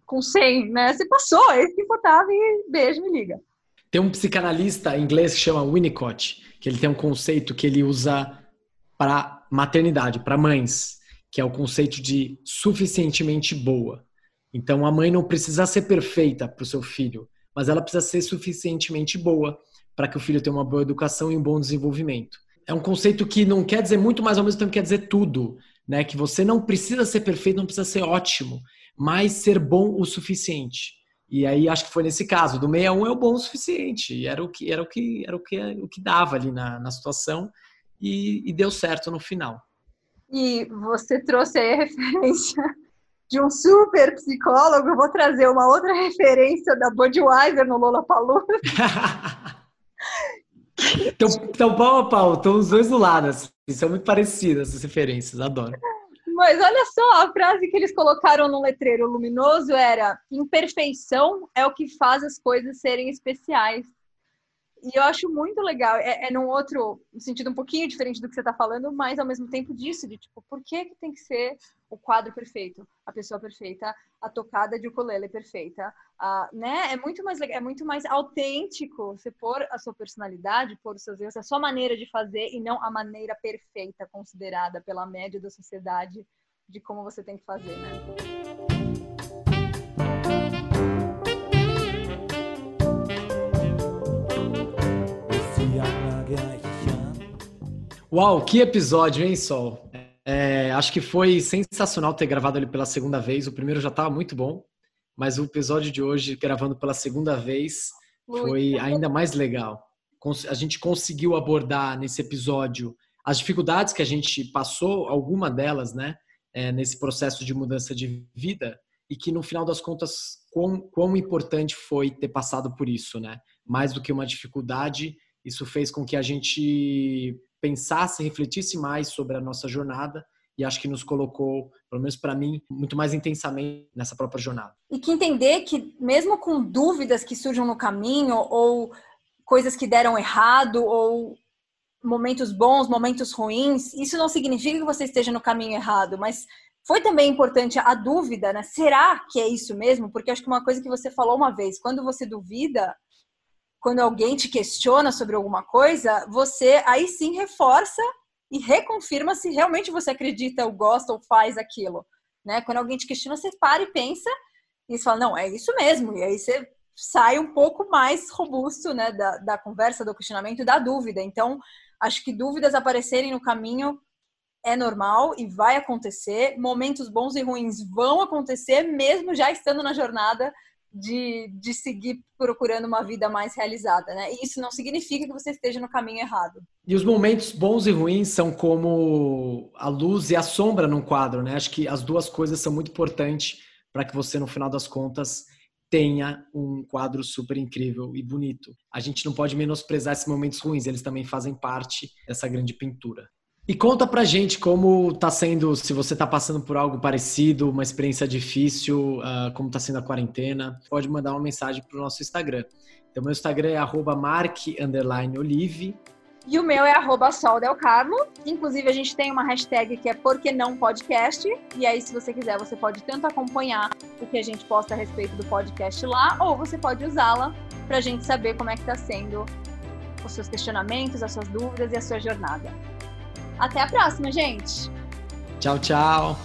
com 100, né? Você passou, esse que importava e beijo, me liga. Tem um psicanalista inglês que chama Winnicott, que ele tem um conceito que ele usa para maternidade, para mães que é o conceito de suficientemente boa. Então a mãe não precisa ser perfeita para o seu filho, mas ela precisa ser suficientemente boa para que o filho tenha uma boa educação e um bom desenvolvimento. É um conceito que não quer dizer muito, mas ao mesmo tempo quer dizer tudo, né? Que você não precisa ser perfeito, não precisa ser ótimo, mas ser bom o suficiente. E aí acho que foi nesse caso, do 61 é o bom o suficiente, e era o que era o que era o que o que dava ali na, na situação e, e deu certo no final. E você trouxe aí a referência de um super psicólogo. Eu vou trazer uma outra referência da Budweiser no Lollapalooza. então, então, pau a pau, estão os dois do lado. Assim. São muito parecidas as referências, adoro. Mas olha só, a frase que eles colocaram no letreiro luminoso era: imperfeição é o que faz as coisas serem especiais. E eu acho muito legal, é, é num outro sentido um pouquinho diferente do que você está falando, mas ao mesmo tempo disso, de tipo, por que, que tem que ser o quadro perfeito, a pessoa perfeita, a tocada de ukulele perfeita, a, né? É muito mais é muito mais autêntico você pôr a sua personalidade, pôr os seus erros, a sua maneira de fazer e não a maneira perfeita considerada pela média da sociedade de como você tem que fazer, né? Uau, que episódio, hein, Sol? É, acho que foi sensacional ter gravado ele pela segunda vez. O primeiro já estava muito bom, mas o episódio de hoje, gravando pela segunda vez, foi ainda mais legal. A gente conseguiu abordar nesse episódio as dificuldades que a gente passou, alguma delas, né, é, nesse processo de mudança de vida, e que no final das contas, quão, quão importante foi ter passado por isso, né? Mais do que uma dificuldade, isso fez com que a gente pensasse, refletisse mais sobre a nossa jornada e acho que nos colocou, pelo menos para mim, muito mais intensamente nessa própria jornada. E que entender que mesmo com dúvidas que surjam no caminho ou coisas que deram errado ou momentos bons, momentos ruins, isso não significa que você esteja no caminho errado, mas foi também importante a dúvida, né? Será que é isso mesmo? Porque acho que uma coisa que você falou uma vez, quando você duvida, quando alguém te questiona sobre alguma coisa, você aí sim reforça e reconfirma se realmente você acredita ou gosta ou faz aquilo. Né? Quando alguém te questiona, você para e pensa e você fala, não, é isso mesmo. E aí você sai um pouco mais robusto né, da, da conversa, do questionamento da dúvida. Então, acho que dúvidas aparecerem no caminho é normal e vai acontecer. Momentos bons e ruins vão acontecer, mesmo já estando na jornada de, de seguir procurando uma vida mais realizada, né? E isso não significa que você esteja no caminho errado. E os momentos bons e ruins são como a luz e a sombra num quadro, né? Acho que as duas coisas são muito importantes para que você, no final das contas, tenha um quadro super incrível e bonito. A gente não pode menosprezar esses momentos ruins, eles também fazem parte dessa grande pintura. E conta pra gente como tá sendo, se você tá passando por algo parecido, uma experiência difícil, uh, como tá sendo a quarentena. Pode mandar uma mensagem pro nosso Instagram. Então, meu Instagram é mark_olive. E o meu é arroba soldelcarlo. Inclusive, a gente tem uma hashtag que é Porque Não Podcast. E aí, se você quiser, você pode tanto acompanhar o que a gente posta a respeito do podcast lá, ou você pode usá-la para a gente saber como é que está sendo os seus questionamentos, as suas dúvidas e a sua jornada. Até a próxima, gente! Tchau, tchau!